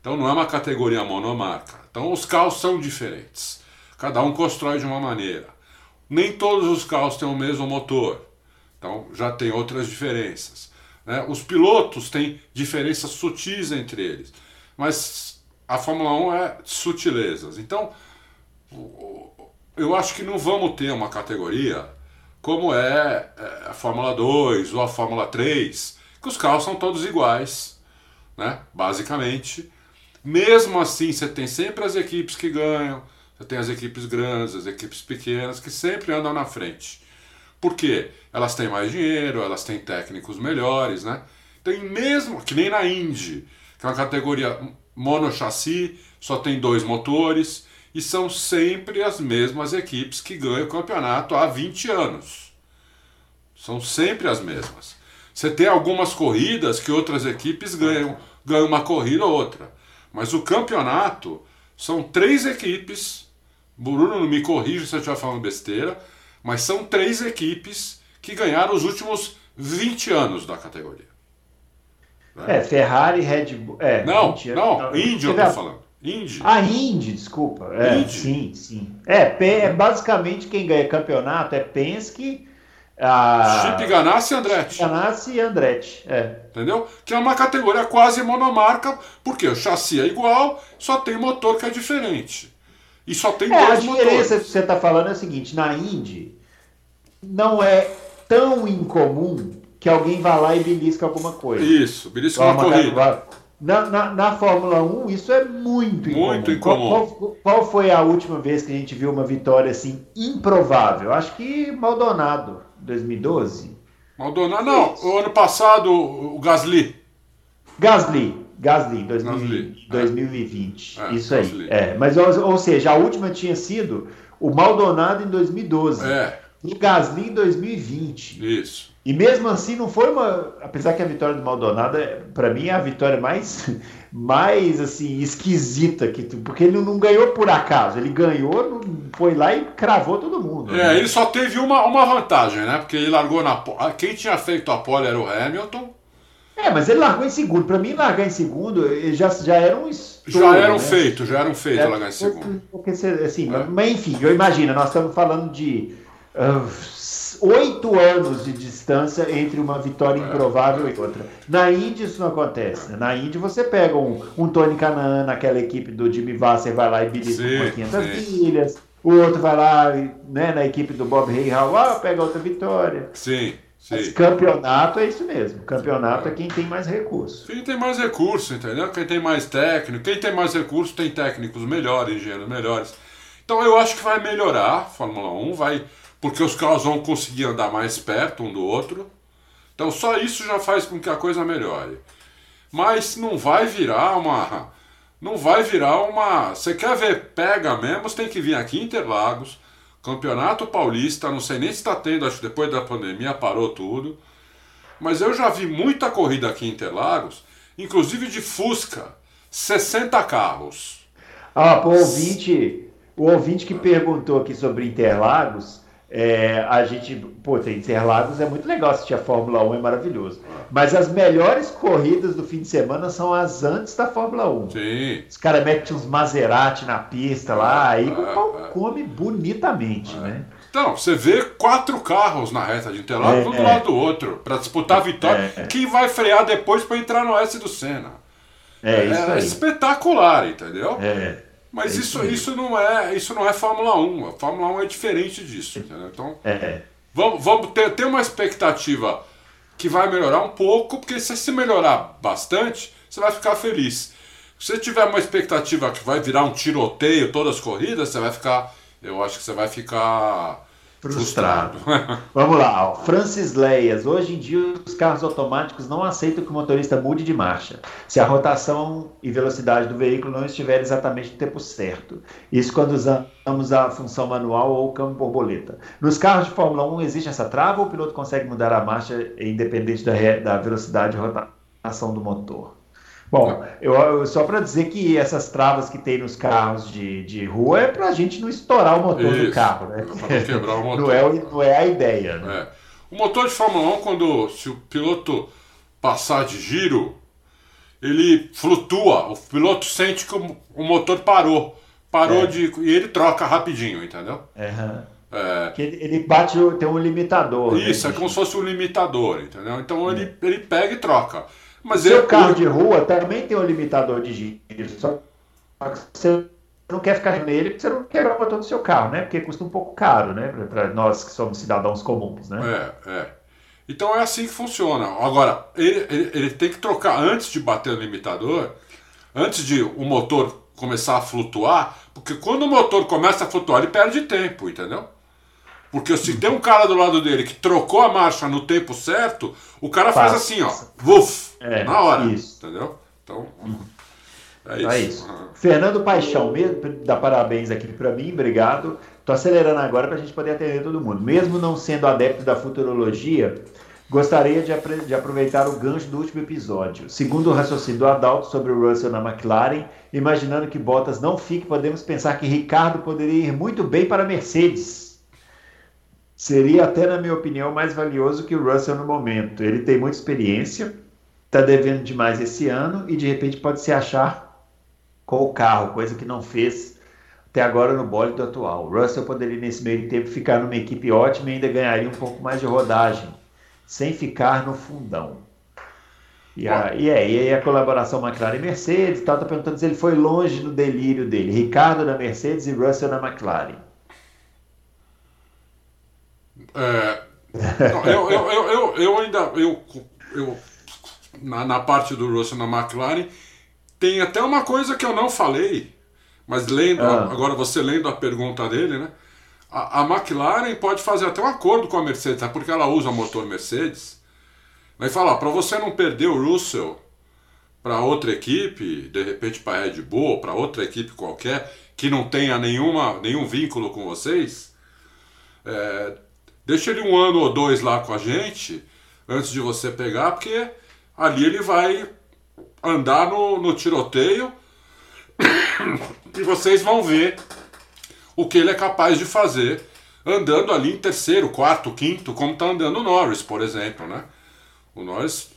Então não é uma categoria monomarca. Então os carros são diferentes. Cada um constrói de uma maneira. Nem todos os carros têm o mesmo motor, então já tem outras diferenças. Né? Os pilotos têm diferenças sutis entre eles, mas a Fórmula 1 é sutilezas. Então, eu acho que não vamos ter uma categoria como é, é a Fórmula 2 ou a Fórmula 3, que os carros são todos iguais, né? basicamente. Mesmo assim, você tem sempre as equipes que ganham, você tem as equipes grandes, as equipes pequenas, que sempre andam na frente. Por quê? Elas têm mais dinheiro, elas têm técnicos melhores, né? Tem mesmo, que nem na Indy, que é uma categoria monochassi, só tem dois motores, e são sempre as mesmas equipes que ganham o campeonato há 20 anos. São sempre as mesmas. Você tem algumas corridas que outras equipes ganham, ganham uma corrida ou outra. Mas o campeonato são três equipes Bruno, me corrija se eu estiver falando besteira, mas são três equipes que ganharam os últimos 20 anos da categoria. É, Ferrari, Red Bull. É, não, não, Indy eu tô falando. Indy. A Indy, desculpa. É, Indy. Sim, sim. É, é, basicamente quem ganha campeonato é Penske, a... Chip Ganassi e Andretti. Ganassi e Andretti, é. Entendeu? Que é uma categoria quase monomarca, porque o chassi é igual, só tem motor que é diferente. E só tem é, dois motores. A diferença que você está falando é a seguinte, na Indy não é tão incomum que alguém vá lá e belisca alguma coisa. Isso, belisca uma, uma corrida. Na, na, na, Fórmula 1, isso é muito incomum. Muito incomum. Qual, qual, qual, foi a última vez que a gente viu uma vitória assim improvável? Acho que Maldonado, 2012. Maldonado, não, o ano passado o Gasly. Gasly, Gasly, 2000, Gasly. 2020. É. Isso Gasly. aí. É, mas, ou, ou seja, a última tinha sido o Maldonado em 2012. É. E o Gasly em 2020. Isso. E mesmo assim não foi uma, apesar que a vitória do Maldonado para mim é a vitória mais mais assim esquisita que porque ele não ganhou por acaso, ele ganhou, foi lá e cravou todo mundo. É, né? ele só teve uma, uma vantagem, né? Porque ele largou na quem tinha feito a pole era o Hamilton. É, mas ele largou em segundo. Para mim largar em segundo já já era um estouro, já eram né? feito, já eram feito é, largar em segundo. Porque, assim, é. mas enfim, eu imagino, nós estamos falando de uh, oito anos de distância entre uma vitória improvável e outra. Na Indy isso não acontece. Né? Na Indy você pega um, um Tony Canan naquela equipe do Jimmy Vasser, vai lá e belisca com 500 milhas. O outro vai lá né, na equipe do Bob Hayhall, ah, pega outra vitória. Sim. Sim. campeonato é isso mesmo. Campeonato é. é quem tem mais recurso. Quem tem mais recurso, entendeu? Quem tem mais técnico. Quem tem mais recurso tem técnicos melhores, engenheiros melhores. Então eu acho que vai melhorar a Fórmula 1, vai porque os carros vão conseguir andar mais perto um do outro. Então só isso já faz com que a coisa melhore. Mas não vai virar uma. Não vai virar uma. Você quer ver pega mesmo, tem que vir aqui em Interlagos. Campeonato Paulista, não sei nem se está tendo, acho que depois da pandemia parou tudo. Mas eu já vi muita corrida aqui em Interlagos, inclusive de Fusca, 60 carros. Ah, o ouvinte, o ouvinte que perguntou aqui sobre Interlagos, é, a gente, pô, tem Interlagos, é muito legal assistir a Fórmula 1, é maravilhoso. Mas as melhores corridas do fim de semana são as antes da Fórmula 1. Sim. Os caras metem uns Maserati na pista lá, aí o pau é. come bonitamente, é. né? Então, você vê quatro carros na reta de Interlagos, é, um do lado do outro, para disputar a vitória. É, Quem vai frear depois para entrar no S do Senna? É, isso é espetacular, entendeu? É. Mas é isso, isso, não é, isso não é Fórmula 1. A Fórmula 1 é diferente disso. Entendeu? Então, é. vamos, vamos ter, ter uma expectativa que vai melhorar um pouco, porque se você melhorar bastante, você vai ficar feliz. Se você tiver uma expectativa que vai virar um tiroteio todas as corridas, você vai ficar. Eu acho que você vai ficar Frustrado. Vamos lá, Francis Leias. Hoje em dia, os carros automáticos não aceitam que o motorista mude de marcha, se a rotação e velocidade do veículo não estiver exatamente no tempo certo. Isso quando usamos a função manual ou câmbio borboleta. Nos carros de Fórmula 1 existe essa trava ou o piloto consegue mudar a marcha independente da, da velocidade e rotação do motor? Bom, eu, eu só para dizer que essas travas que tem nos carros de, de rua é para a gente não estourar o motor Isso, do carro, né? Para não quebrar o motor. não, é, não é a ideia. Né? É. O motor de Fórmula 1, quando se o piloto passar de giro, ele flutua. O piloto sente que o, o motor parou. Parou é. de. E ele troca rapidinho, entendeu? Uhum. É. Que ele, ele bate, tem um limitador. Né, Isso, né? é como se fosse um limitador, entendeu? Então ele, é. ele pega e troca. Mas Seu eu, carro de rua também tem um limitador de giro, só que você não quer ficar nele porque você não quer o motor do seu carro, né? Porque custa um pouco caro, né? Para nós que somos cidadãos comuns, né? É, é. Então é assim que funciona. Agora, ele, ele, ele tem que trocar antes de bater o limitador, antes de o motor começar a flutuar, porque quando o motor começa a flutuar, ele perde tempo, entendeu? Porque se tem um cara do lado dele que trocou a marcha no tempo certo, o cara Passa. faz assim, ó, vuf, é, na hora. Isso. Entendeu? Então. É isso. É isso. Uhum. Fernando Paixão, dá parabéns aqui para mim, obrigado. Tô acelerando agora para a gente poder atender todo mundo. Mesmo não sendo adepto da futurologia, gostaria de, de, aproveitar o gancho do último episódio. Segundo o raciocínio do Adalto sobre o Russell na McLaren, imaginando que Bottas não fique, podemos pensar que Ricardo poderia ir muito bem para a Mercedes seria até, na minha opinião, mais valioso que o Russell no momento. Ele tem muita experiência, está devendo demais esse ano e de repente pode se achar com o carro, coisa que não fez até agora no bólido atual. O Russell poderia, nesse meio tempo, ficar numa equipe ótima e ainda ganharia um pouco mais de rodagem, sem ficar no fundão. E, a, e, é, e aí a colaboração McLaren e Mercedes, está perguntando se ele foi longe no delírio dele. Ricardo na Mercedes e Russell na McLaren. É, eu, eu, eu, eu, ainda. Eu, eu, na, na parte do Russell na McLaren, tem até uma coisa que eu não falei, mas lendo, ah. agora você lendo a pergunta dele, né? A, a, McLaren pode fazer até um acordo com a Mercedes, porque ela usa motor Mercedes. Vai falar, para você não perder o Russell para outra equipe, de repente para a Red Bull, para outra equipe qualquer, que não tenha nenhuma, nenhum vínculo com vocês, é, Deixa ele um ano ou dois lá com a gente, antes de você pegar, porque ali ele vai andar no, no tiroteio e vocês vão ver o que ele é capaz de fazer andando ali em terceiro, quarto, quinto, como está andando o Norris, por exemplo, né? O Norris,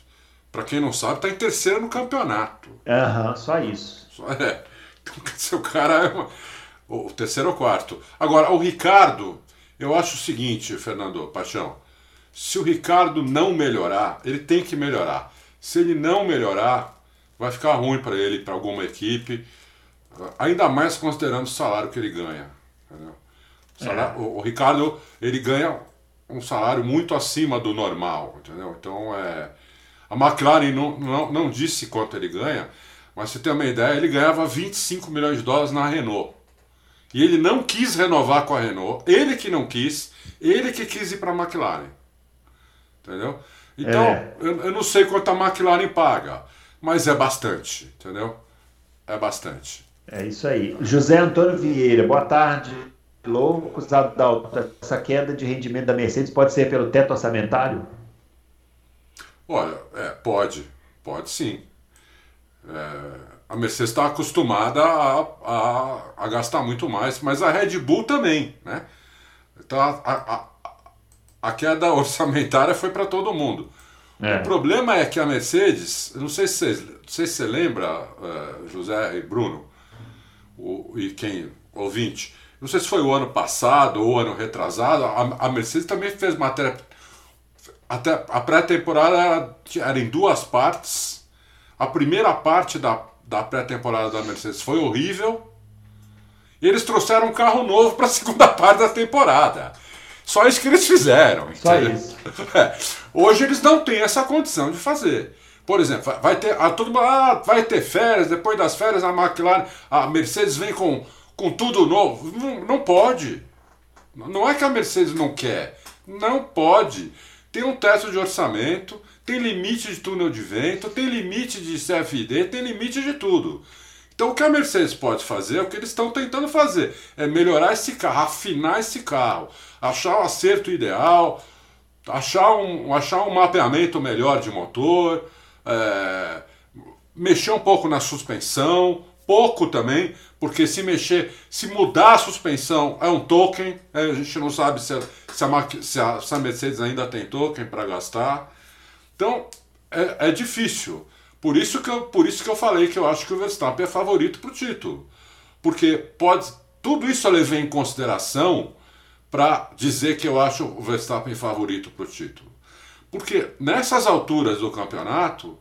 para quem não sabe, está em terceiro no campeonato. Aham, uhum, só isso. Só, é. Então, o cara é uma... o terceiro ou quarto. Agora, o Ricardo, eu acho o seguinte, Fernando Paixão. Se o Ricardo não melhorar, ele tem que melhorar. Se ele não melhorar, vai ficar ruim para ele, para alguma equipe. Ainda mais considerando o salário que ele ganha. O, salário, é. o, o, Ricardo, ele ganha um salário muito acima do normal, entendeu? Então, é, a McLaren não, não, não disse quanto ele ganha, mas você tem uma ideia, ele ganhava 25 milhões de dólares na Renault. E ele não quis renovar com a Renault, ele que não quis, ele que quis ir para a McLaren. Entendeu? Então, é. eu, eu, não sei quanto a McLaren paga, mas é bastante, entendeu? É bastante. É isso aí. José Antônio Vieira, boa tarde. Loucos, Adalto, essa queda de rendimento da Mercedes pode ser pelo teto orçamentário? Olha, é, pode, pode sim. É, a Mercedes está acostumada a, a, a, gastar muito mais, mas a Red Bull também, né? Então a, a, a queda orçamentária foi para todo mundo. É. O problema é que a Mercedes, não sei se você, não sei se você lembra, uh, José e Bruno, o, e quem ouvinte, não sei se foi o ano passado ou ano retrasado, a, a Mercedes também fez matéria. Até a pré-temporada era, era em duas partes. A primeira parte da da pré-temporada da Mercedes foi horrível. E eles trouxeram um carro novo para a segunda parte da temporada. Só isso que eles fizeram. Só isso. É. Hoje eles não têm essa condição de fazer. Por exemplo, vai ter, a, todo ah, vai ter férias, depois das férias a McLaren, a Mercedes vem com, com tudo novo. Não, não pode. Não é que a Mercedes não quer. Não pode. Tem um teto de orçamento, tem limite de túnel de vento, tem limite de CFD, tem limite de tudo. Então o que a Mercedes pode fazer é o que eles estão tentando fazer, é melhorar esse carro, afinar esse carro, achar o acerto ideal, achar um, achar um mapeamento melhor de motor, é, mexer um pouco na suspensão, pouco também, porque se mexer, se mudar a suspensão é um token, é, a gente não sabe se a, se a, se a, Mercedes ainda tem token para gastar. Então, é, é, difícil. Por isso, que eu, por isso que eu falei que eu acho que o Verstappen é favorito para o título. Porque pode. Tudo isso eu levei em consideração para dizer que eu acho o Verstappen favorito para o título. Porque nessas alturas do campeonato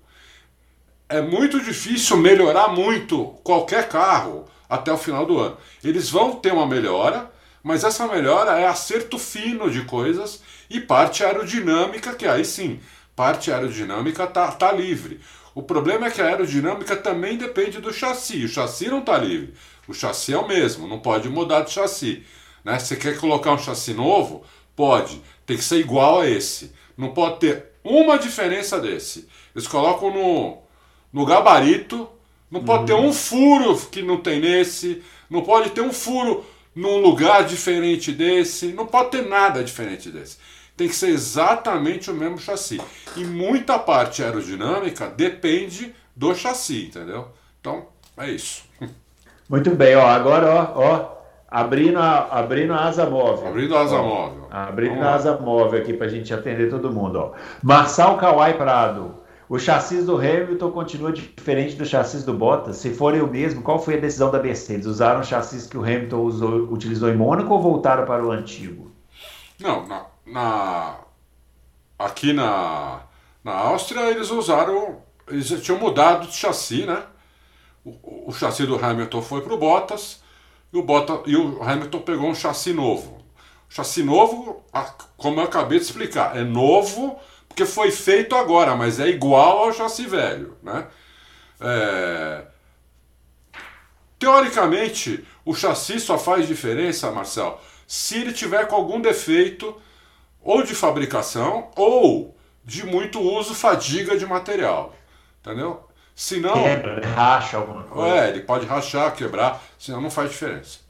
é muito difícil melhorar muito qualquer carro até o final do ano. Eles vão ter uma melhora, mas essa melhora é acerto fino de coisas e parte aerodinâmica, que aí sim parte aerodinâmica tá, tá livre. O problema é que a aerodinâmica também depende do chassi. O chassi não está livre. O chassi é o mesmo, não pode mudar de chassi. Né? Você quer colocar um chassi novo? Pode. Tem que ser igual a esse. Não pode ter uma diferença desse. Eles colocam no, no gabarito. Não pode ter um furo que não tem nesse. Não pode ter um furo num lugar diferente desse. Não pode ter nada diferente desse tem que ser exatamente o mesmo chassi. E muita parte aerodinâmica depende do chassi, entendeu? Então, é isso. Muito bem, ó, agora, ó, ó, Abrindo a, abrindo a asa móvel. Abrindo a asa ó, móvel. Abrindo a asa móvel aqui para a gente atender todo mundo. Ó. Marçal Kawai Prado. O chassi do Hamilton continua diferente do chassi do Bottas? Se forem o mesmo, qual foi a decisão da Mercedes? Usaram o chassi que o Hamilton usou, utilizou em Mônaco ou voltaram para o antigo? Não, na, na aqui na, na Áustria eles usaram, eles tinham mudado de chassi, né? O, o chassi do Hamilton foi para o Bottas e o, Bottas, e o Hamilton pegou um chassi novo. O chassi novo, como eu acabei de explicar, é novo porque foi feito agora, mas é igual ao chassi velho, né? É... Teoricamente, o chassi só faz diferença, Marcel, se ele tiver com algum defeito ou de fabricação ou de muito uso, fadiga de material, entendeu? Senão, Quebra, racha alguma coisa. É, ele pode rachar, quebrar, senão não faz diferença.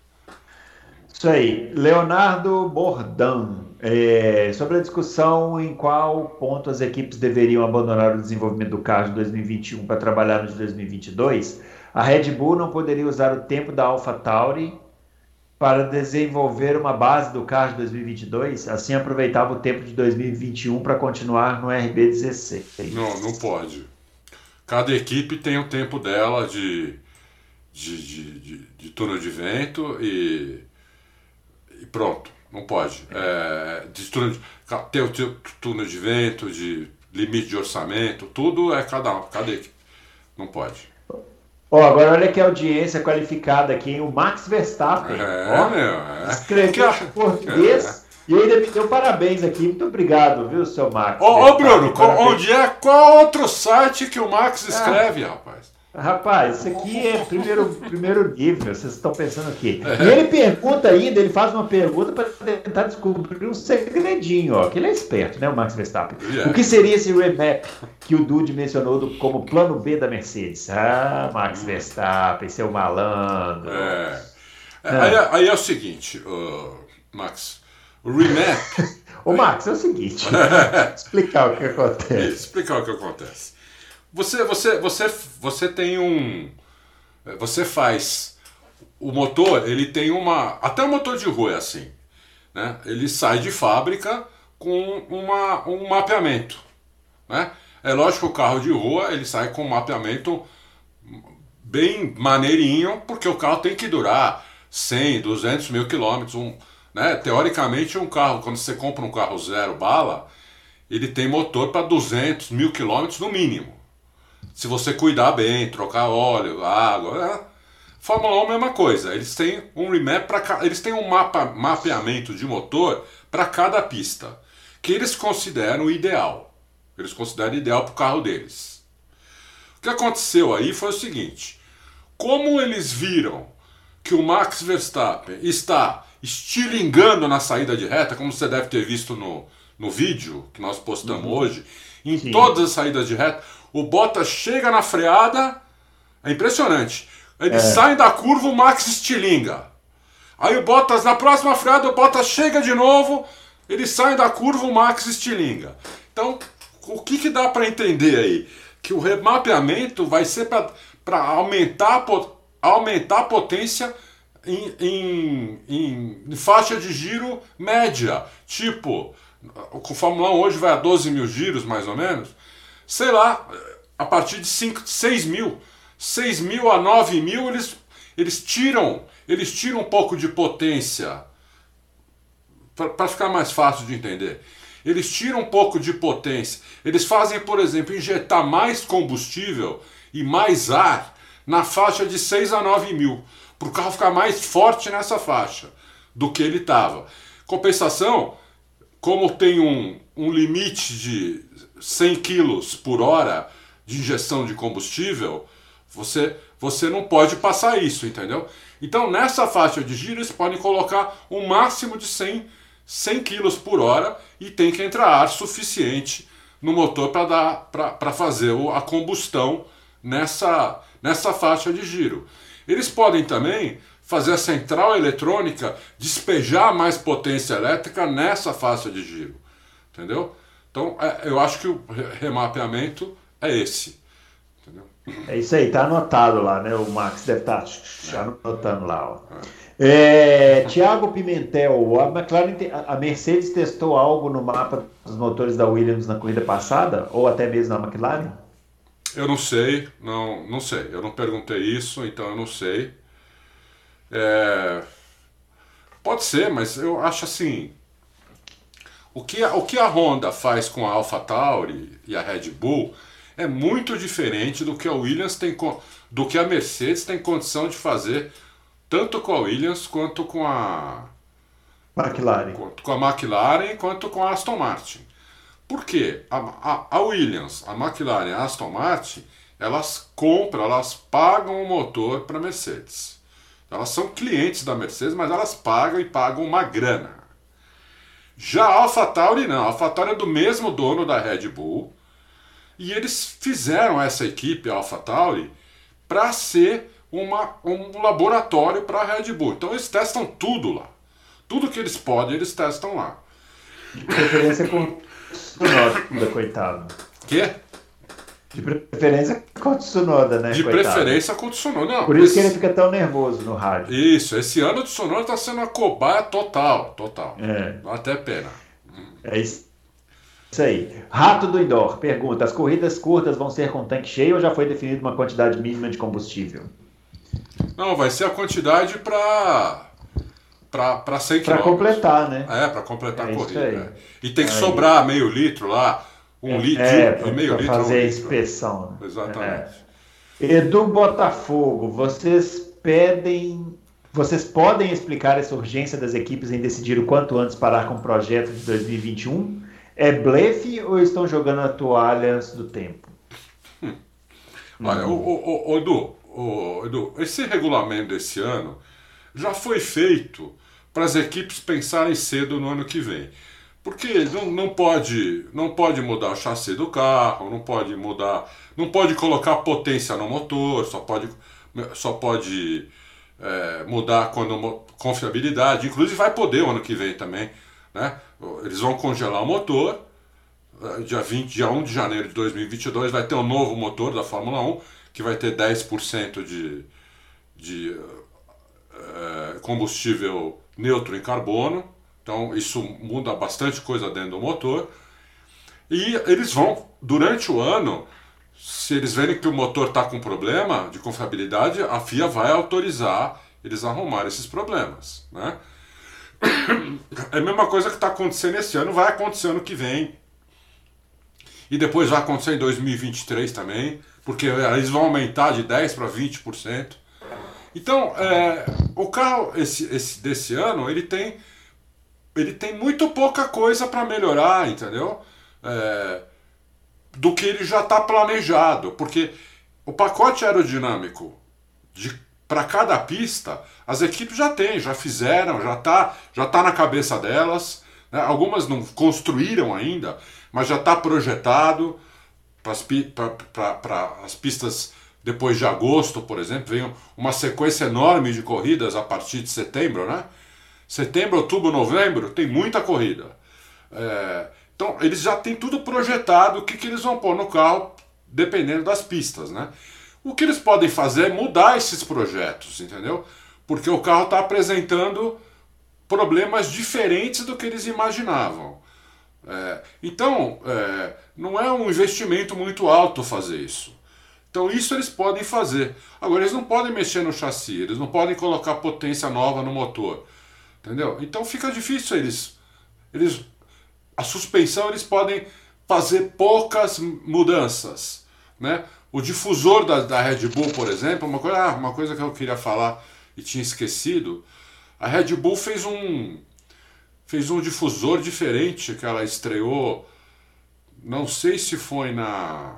Isso aí. Leonardo Bordan. É, sobre a discussão em qual ponto as equipes deveriam abandonar o desenvolvimento do carro de 2021 para trabalhar no de 2022, a Red Bull não poderia usar o tempo da AlphaTauri para desenvolver uma base do carro de 2022, assim aproveitava o tempo de 2021 para continuar no RB16. Não, não pode. Cada equipe tem o tempo dela de, de, de, de, de turno de vento e, e pronto. Não pode. É, de turno de, ter o turno de vento, de limite de orçamento, tudo é cada, cada equipe. Não pode. Ó, agora olha que audiência qualificada aqui, o Max Verstappen. É, ó, meu. É. Escreveu em português é. e ainda me deu parabéns aqui. Muito obrigado, viu, seu Max? Ô, ô Bruno, onde é? Qual outro site que o Max ah. escreve, ah. rapaz? Rapaz, isso aqui é primeiro, primeiro nível, vocês estão pensando aqui. É. E ele pergunta ainda, ele faz uma pergunta para tentar descobrir um segredinho, ó, que ele é esperto, né, o Max Verstappen. Yeah. O que seria esse remap que o Dude mencionou do, como plano B da Mercedes? Ah, Max Verstappen, seu malandro. É. Ah. Aí, aí, é o seguinte, uh, Max, o remap... Ô Max, é o seguinte, explicar o que acontece. Explicar o que acontece. Você, você, você, você tem um. Você faz. O motor, ele tem uma. Até o motor de rua é assim. Né? Ele sai de fábrica com uma, um mapeamento. Né? É lógico que o carro de rua ele sai com um mapeamento bem maneirinho, porque o carro tem que durar 100, 200 mil quilômetros. Um, né? Teoricamente, um carro, quando você compra um carro zero bala, ele tem motor para 200 mil quilômetros no mínimo se você cuidar bem, trocar óleo, água. É. Fórmula 1 é a mesma coisa. Eles têm um remap para eles têm um mapa, mapeamento de motor para cada pista, que eles consideram ideal. Eles consideram ideal para o carro deles. O que aconteceu aí foi o seguinte: como eles viram que o Max Verstappen está estilingando na saída de reta, como você deve ter visto no, no vídeo que nós postamos uhum. hoje, em Sim. todas as saídas de reta, o Bottas chega na freada, é impressionante. Eles é. saem da curva, o Max estilinga. Aí o Bottas, na próxima freada, o Bottas chega de novo, eles saem da curva, o Max estilinga. Então, o que, que dá para entender aí? Que o remapeamento vai ser para aumentar, aumentar a potência em, em, em, em, faixa de giro média. Tipo, o Fórmula 1 hoje vai a 12 mil giros, mais ou menos sei lá, a partir de 5, 6 mil. 6 mil a 9 mil, eles, eles tiram eles tiram um pouco de potência para ficar mais fácil de entender. Eles tiram um pouco de potência. Eles fazem, por exemplo, injetar mais combustível e mais ar na faixa de 6 a 9 mil, para o carro ficar mais forte nessa faixa do que ele estava. Compensação, como tem um, um limite de 100 quilos por hora de injeção de combustível, você, você não pode passar isso, entendeu? Então nessa faixa de giro eles podem colocar um máximo de 100, 100 quilos por hora e tem que entrar ar suficiente no motor para fazer a combustão nessa, nessa faixa de giro. Eles podem também fazer a central eletrônica despejar mais potência elétrica nessa faixa de giro, entendeu? Então, é, eu acho que o remapeamento é esse. Entendeu? É isso aí, tá anotado lá, né? O Max deve estar tá anotando lá. Ó. É, Tiago Pimentel, a McLaren, a Mercedes testou algo no mapa dos motores da Williams na corrida passada, ou até mesmo na McLaren? Eu não sei, não, não sei. Eu não perguntei isso, então eu não sei. É, pode ser, mas eu acho assim. O que, a, o que a Honda faz com a AlphaTauri e a Red Bull é muito diferente do que a Williams tem do que a Mercedes tem condição de fazer tanto com a Williams quanto com a McLaren. Quanto com a McLaren quanto com a Aston Martin. Por quê? A, a, a Williams, a McLaren e a Aston Martin, elas compram, elas pagam o motor para a Mercedes. Elas são clientes da Mercedes, mas elas pagam e pagam uma grana. Já a AlphaTauri não, a AlphaTauri é do mesmo dono da Red Bull, e eles fizeram essa equipe, a AlphaTauri, para ser uma, um laboratório para a Red Bull. Então eles testam tudo lá. Tudo que eles podem, eles testam lá. Preferência com coitado. Quê? De preferência com o Tsunoda, né? De coitado. preferência com o Tsunoda. Não, Por isso esse... que ele fica tão nervoso no rádio. Isso, esse ano o Tsunoda está sendo uma cobaia total, total. É. Até pena. É isso. Isso aí. Rato do Indoor pergunta: as corridas curtas vão ser com tanque cheio ou já foi definida uma quantidade mínima de combustível? Não, vai ser a quantidade para para 100 km. Para completar, né? É, para completar é a corrida. É. E tem que aí. sobrar meio litro lá, um é, litro, é, pra, meio litro. fazer um a inspeção. Né? Exatamente. É. Edu Botafogo, vocês pedem. Vocês podem explicar essa urgência das equipes em decidir o quanto antes parar com o projeto de 2021? É blefe ou estão jogando a toalha antes do tempo? Hum. Olha, hum. o, o, o, Edu, o, Edu, esse regulamento desse ano já foi feito para as equipes pensarem cedo no ano que vem. Porque não, não, pode, não pode mudar o chassi do carro, não pode mudar, não pode colocar potência no motor, só pode, só pode é, mudar quando confiabilidade. Inclusive vai poder o ano que vem também. Né? Eles vão congelar o motor. É, dia, 20, dia 1 de janeiro de 2022 vai ter um novo motor da Fórmula 1 que vai ter 10% de, de é, combustível neutro em carbono. Então isso muda bastante coisa dentro do motor. E eles vão, durante o ano, se eles verem que o motor está com problema de confiabilidade, a FIA vai autorizar eles a arrumar esses problemas. Né? É a mesma coisa que está acontecendo esse ano, vai acontecer ano que vem. E depois vai acontecer em 2023 também, porque eles vão aumentar de 10% para 20%. Então, é, o carro esse, esse desse ano, ele tem, ele tem muito pouca coisa para melhorar, entendeu? É, do que ele já está planejado, porque o pacote aerodinâmico para cada pista, as equipes já têm, já fizeram, já está já tá na cabeça delas. Né? Algumas não construíram ainda, mas já está projetado para as pistas depois de agosto, por exemplo, vem uma sequência enorme de corridas a partir de setembro, né? Setembro, outubro, novembro, tem muita corrida. É, então, eles já têm tudo projetado, o que, que eles vão pôr no carro, dependendo das pistas, né? O que eles podem fazer é mudar esses projetos, entendeu? Porque o carro está apresentando problemas diferentes do que eles imaginavam. É, então, é, não é um investimento muito alto fazer isso. Então isso eles podem fazer. Agora eles não podem mexer no chassi, eles não podem colocar potência nova no motor. Entendeu? Então fica difícil eles eles a suspensão eles podem fazer poucas mudanças, né? O difusor da, da Red Bull, por exemplo, uma coisa, ah, uma coisa que eu queria falar e tinha esquecido, a Red Bull fez um fez um difusor diferente que ela estreou, não sei se foi na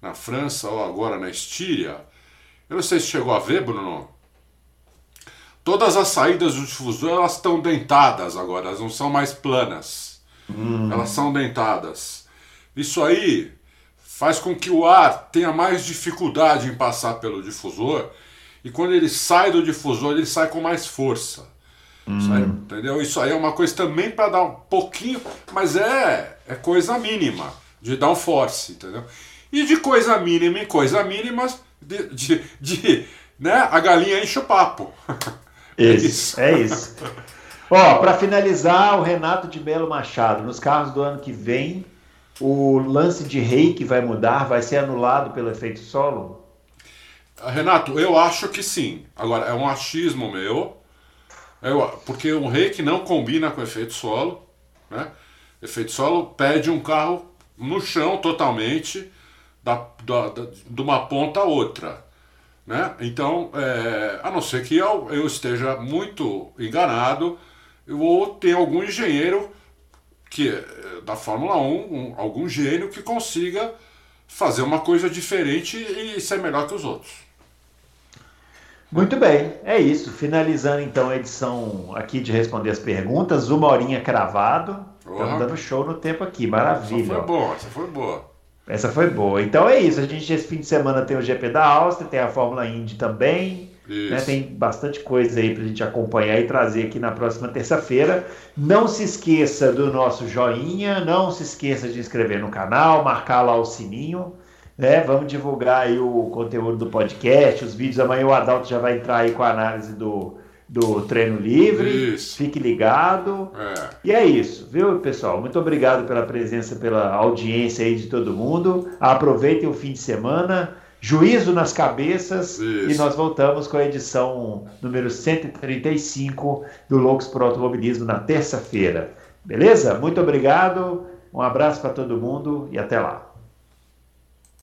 na França ou agora na Estíria. Eu não sei se chegou a ver, Bruno. Todas as saídas do difusor elas estão dentadas agora, elas não são mais planas. Hum. Elas são dentadas. Isso aí faz com que o ar tenha mais dificuldade em passar pelo difusor e quando ele sai do difusor ele sai com mais força. Hum. Isso aí, entendeu? Isso aí é uma coisa também para dar um pouquinho, mas é, é coisa mínima de dar um force, entendeu? E de coisa mínima em coisa mínima, de, de, de, né, a galinha enche o papo. Isso, é isso. Ó, para finalizar, o Renato de Melo Machado, nos carros do ano que vem, o lance de reiki vai mudar, vai ser anulado pelo efeito solo? Renato, eu acho que sim. Agora, é um achismo meu, eu, porque o reiki não combina com efeito solo, né? Efeito solo pede um carro no chão totalmente, da, da, da de uma ponta a outra. Né? Então, é, a não ser que eu, eu esteja muito enganado, ou tem algum engenheiro que é, da Fórmula 1, um, algum gênio que consiga fazer uma coisa diferente e ser melhor que os outros. Muito bem, é isso. Finalizando então a edição aqui de responder as perguntas, uma horinha cravado. Estamos dando show no tempo aqui, maravilha. Essa foi boa, essa foi boa. Essa foi boa. Então é isso. A gente esse fim de semana tem o GP da Áustria, tem a Fórmula Indy também. Né? Tem bastante coisa aí para a gente acompanhar e trazer aqui na próxima terça-feira. Não se esqueça do nosso joinha, não se esqueça de inscrever no canal, marcar lá o sininho. Né? Vamos divulgar aí o conteúdo do podcast, os vídeos. Amanhã o Adalto já vai entrar aí com a análise do, do treino livre. Isso. Fique ligado. É. E é isso, viu, pessoal? Muito obrigado pela presença, pela audiência aí de todo mundo. Aproveitem o fim de semana. Juízo nas cabeças isso. e nós voltamos com a edição número 135 do Loucos por Automobilismo na terça-feira. Beleza? Muito obrigado, um abraço para todo mundo e até lá.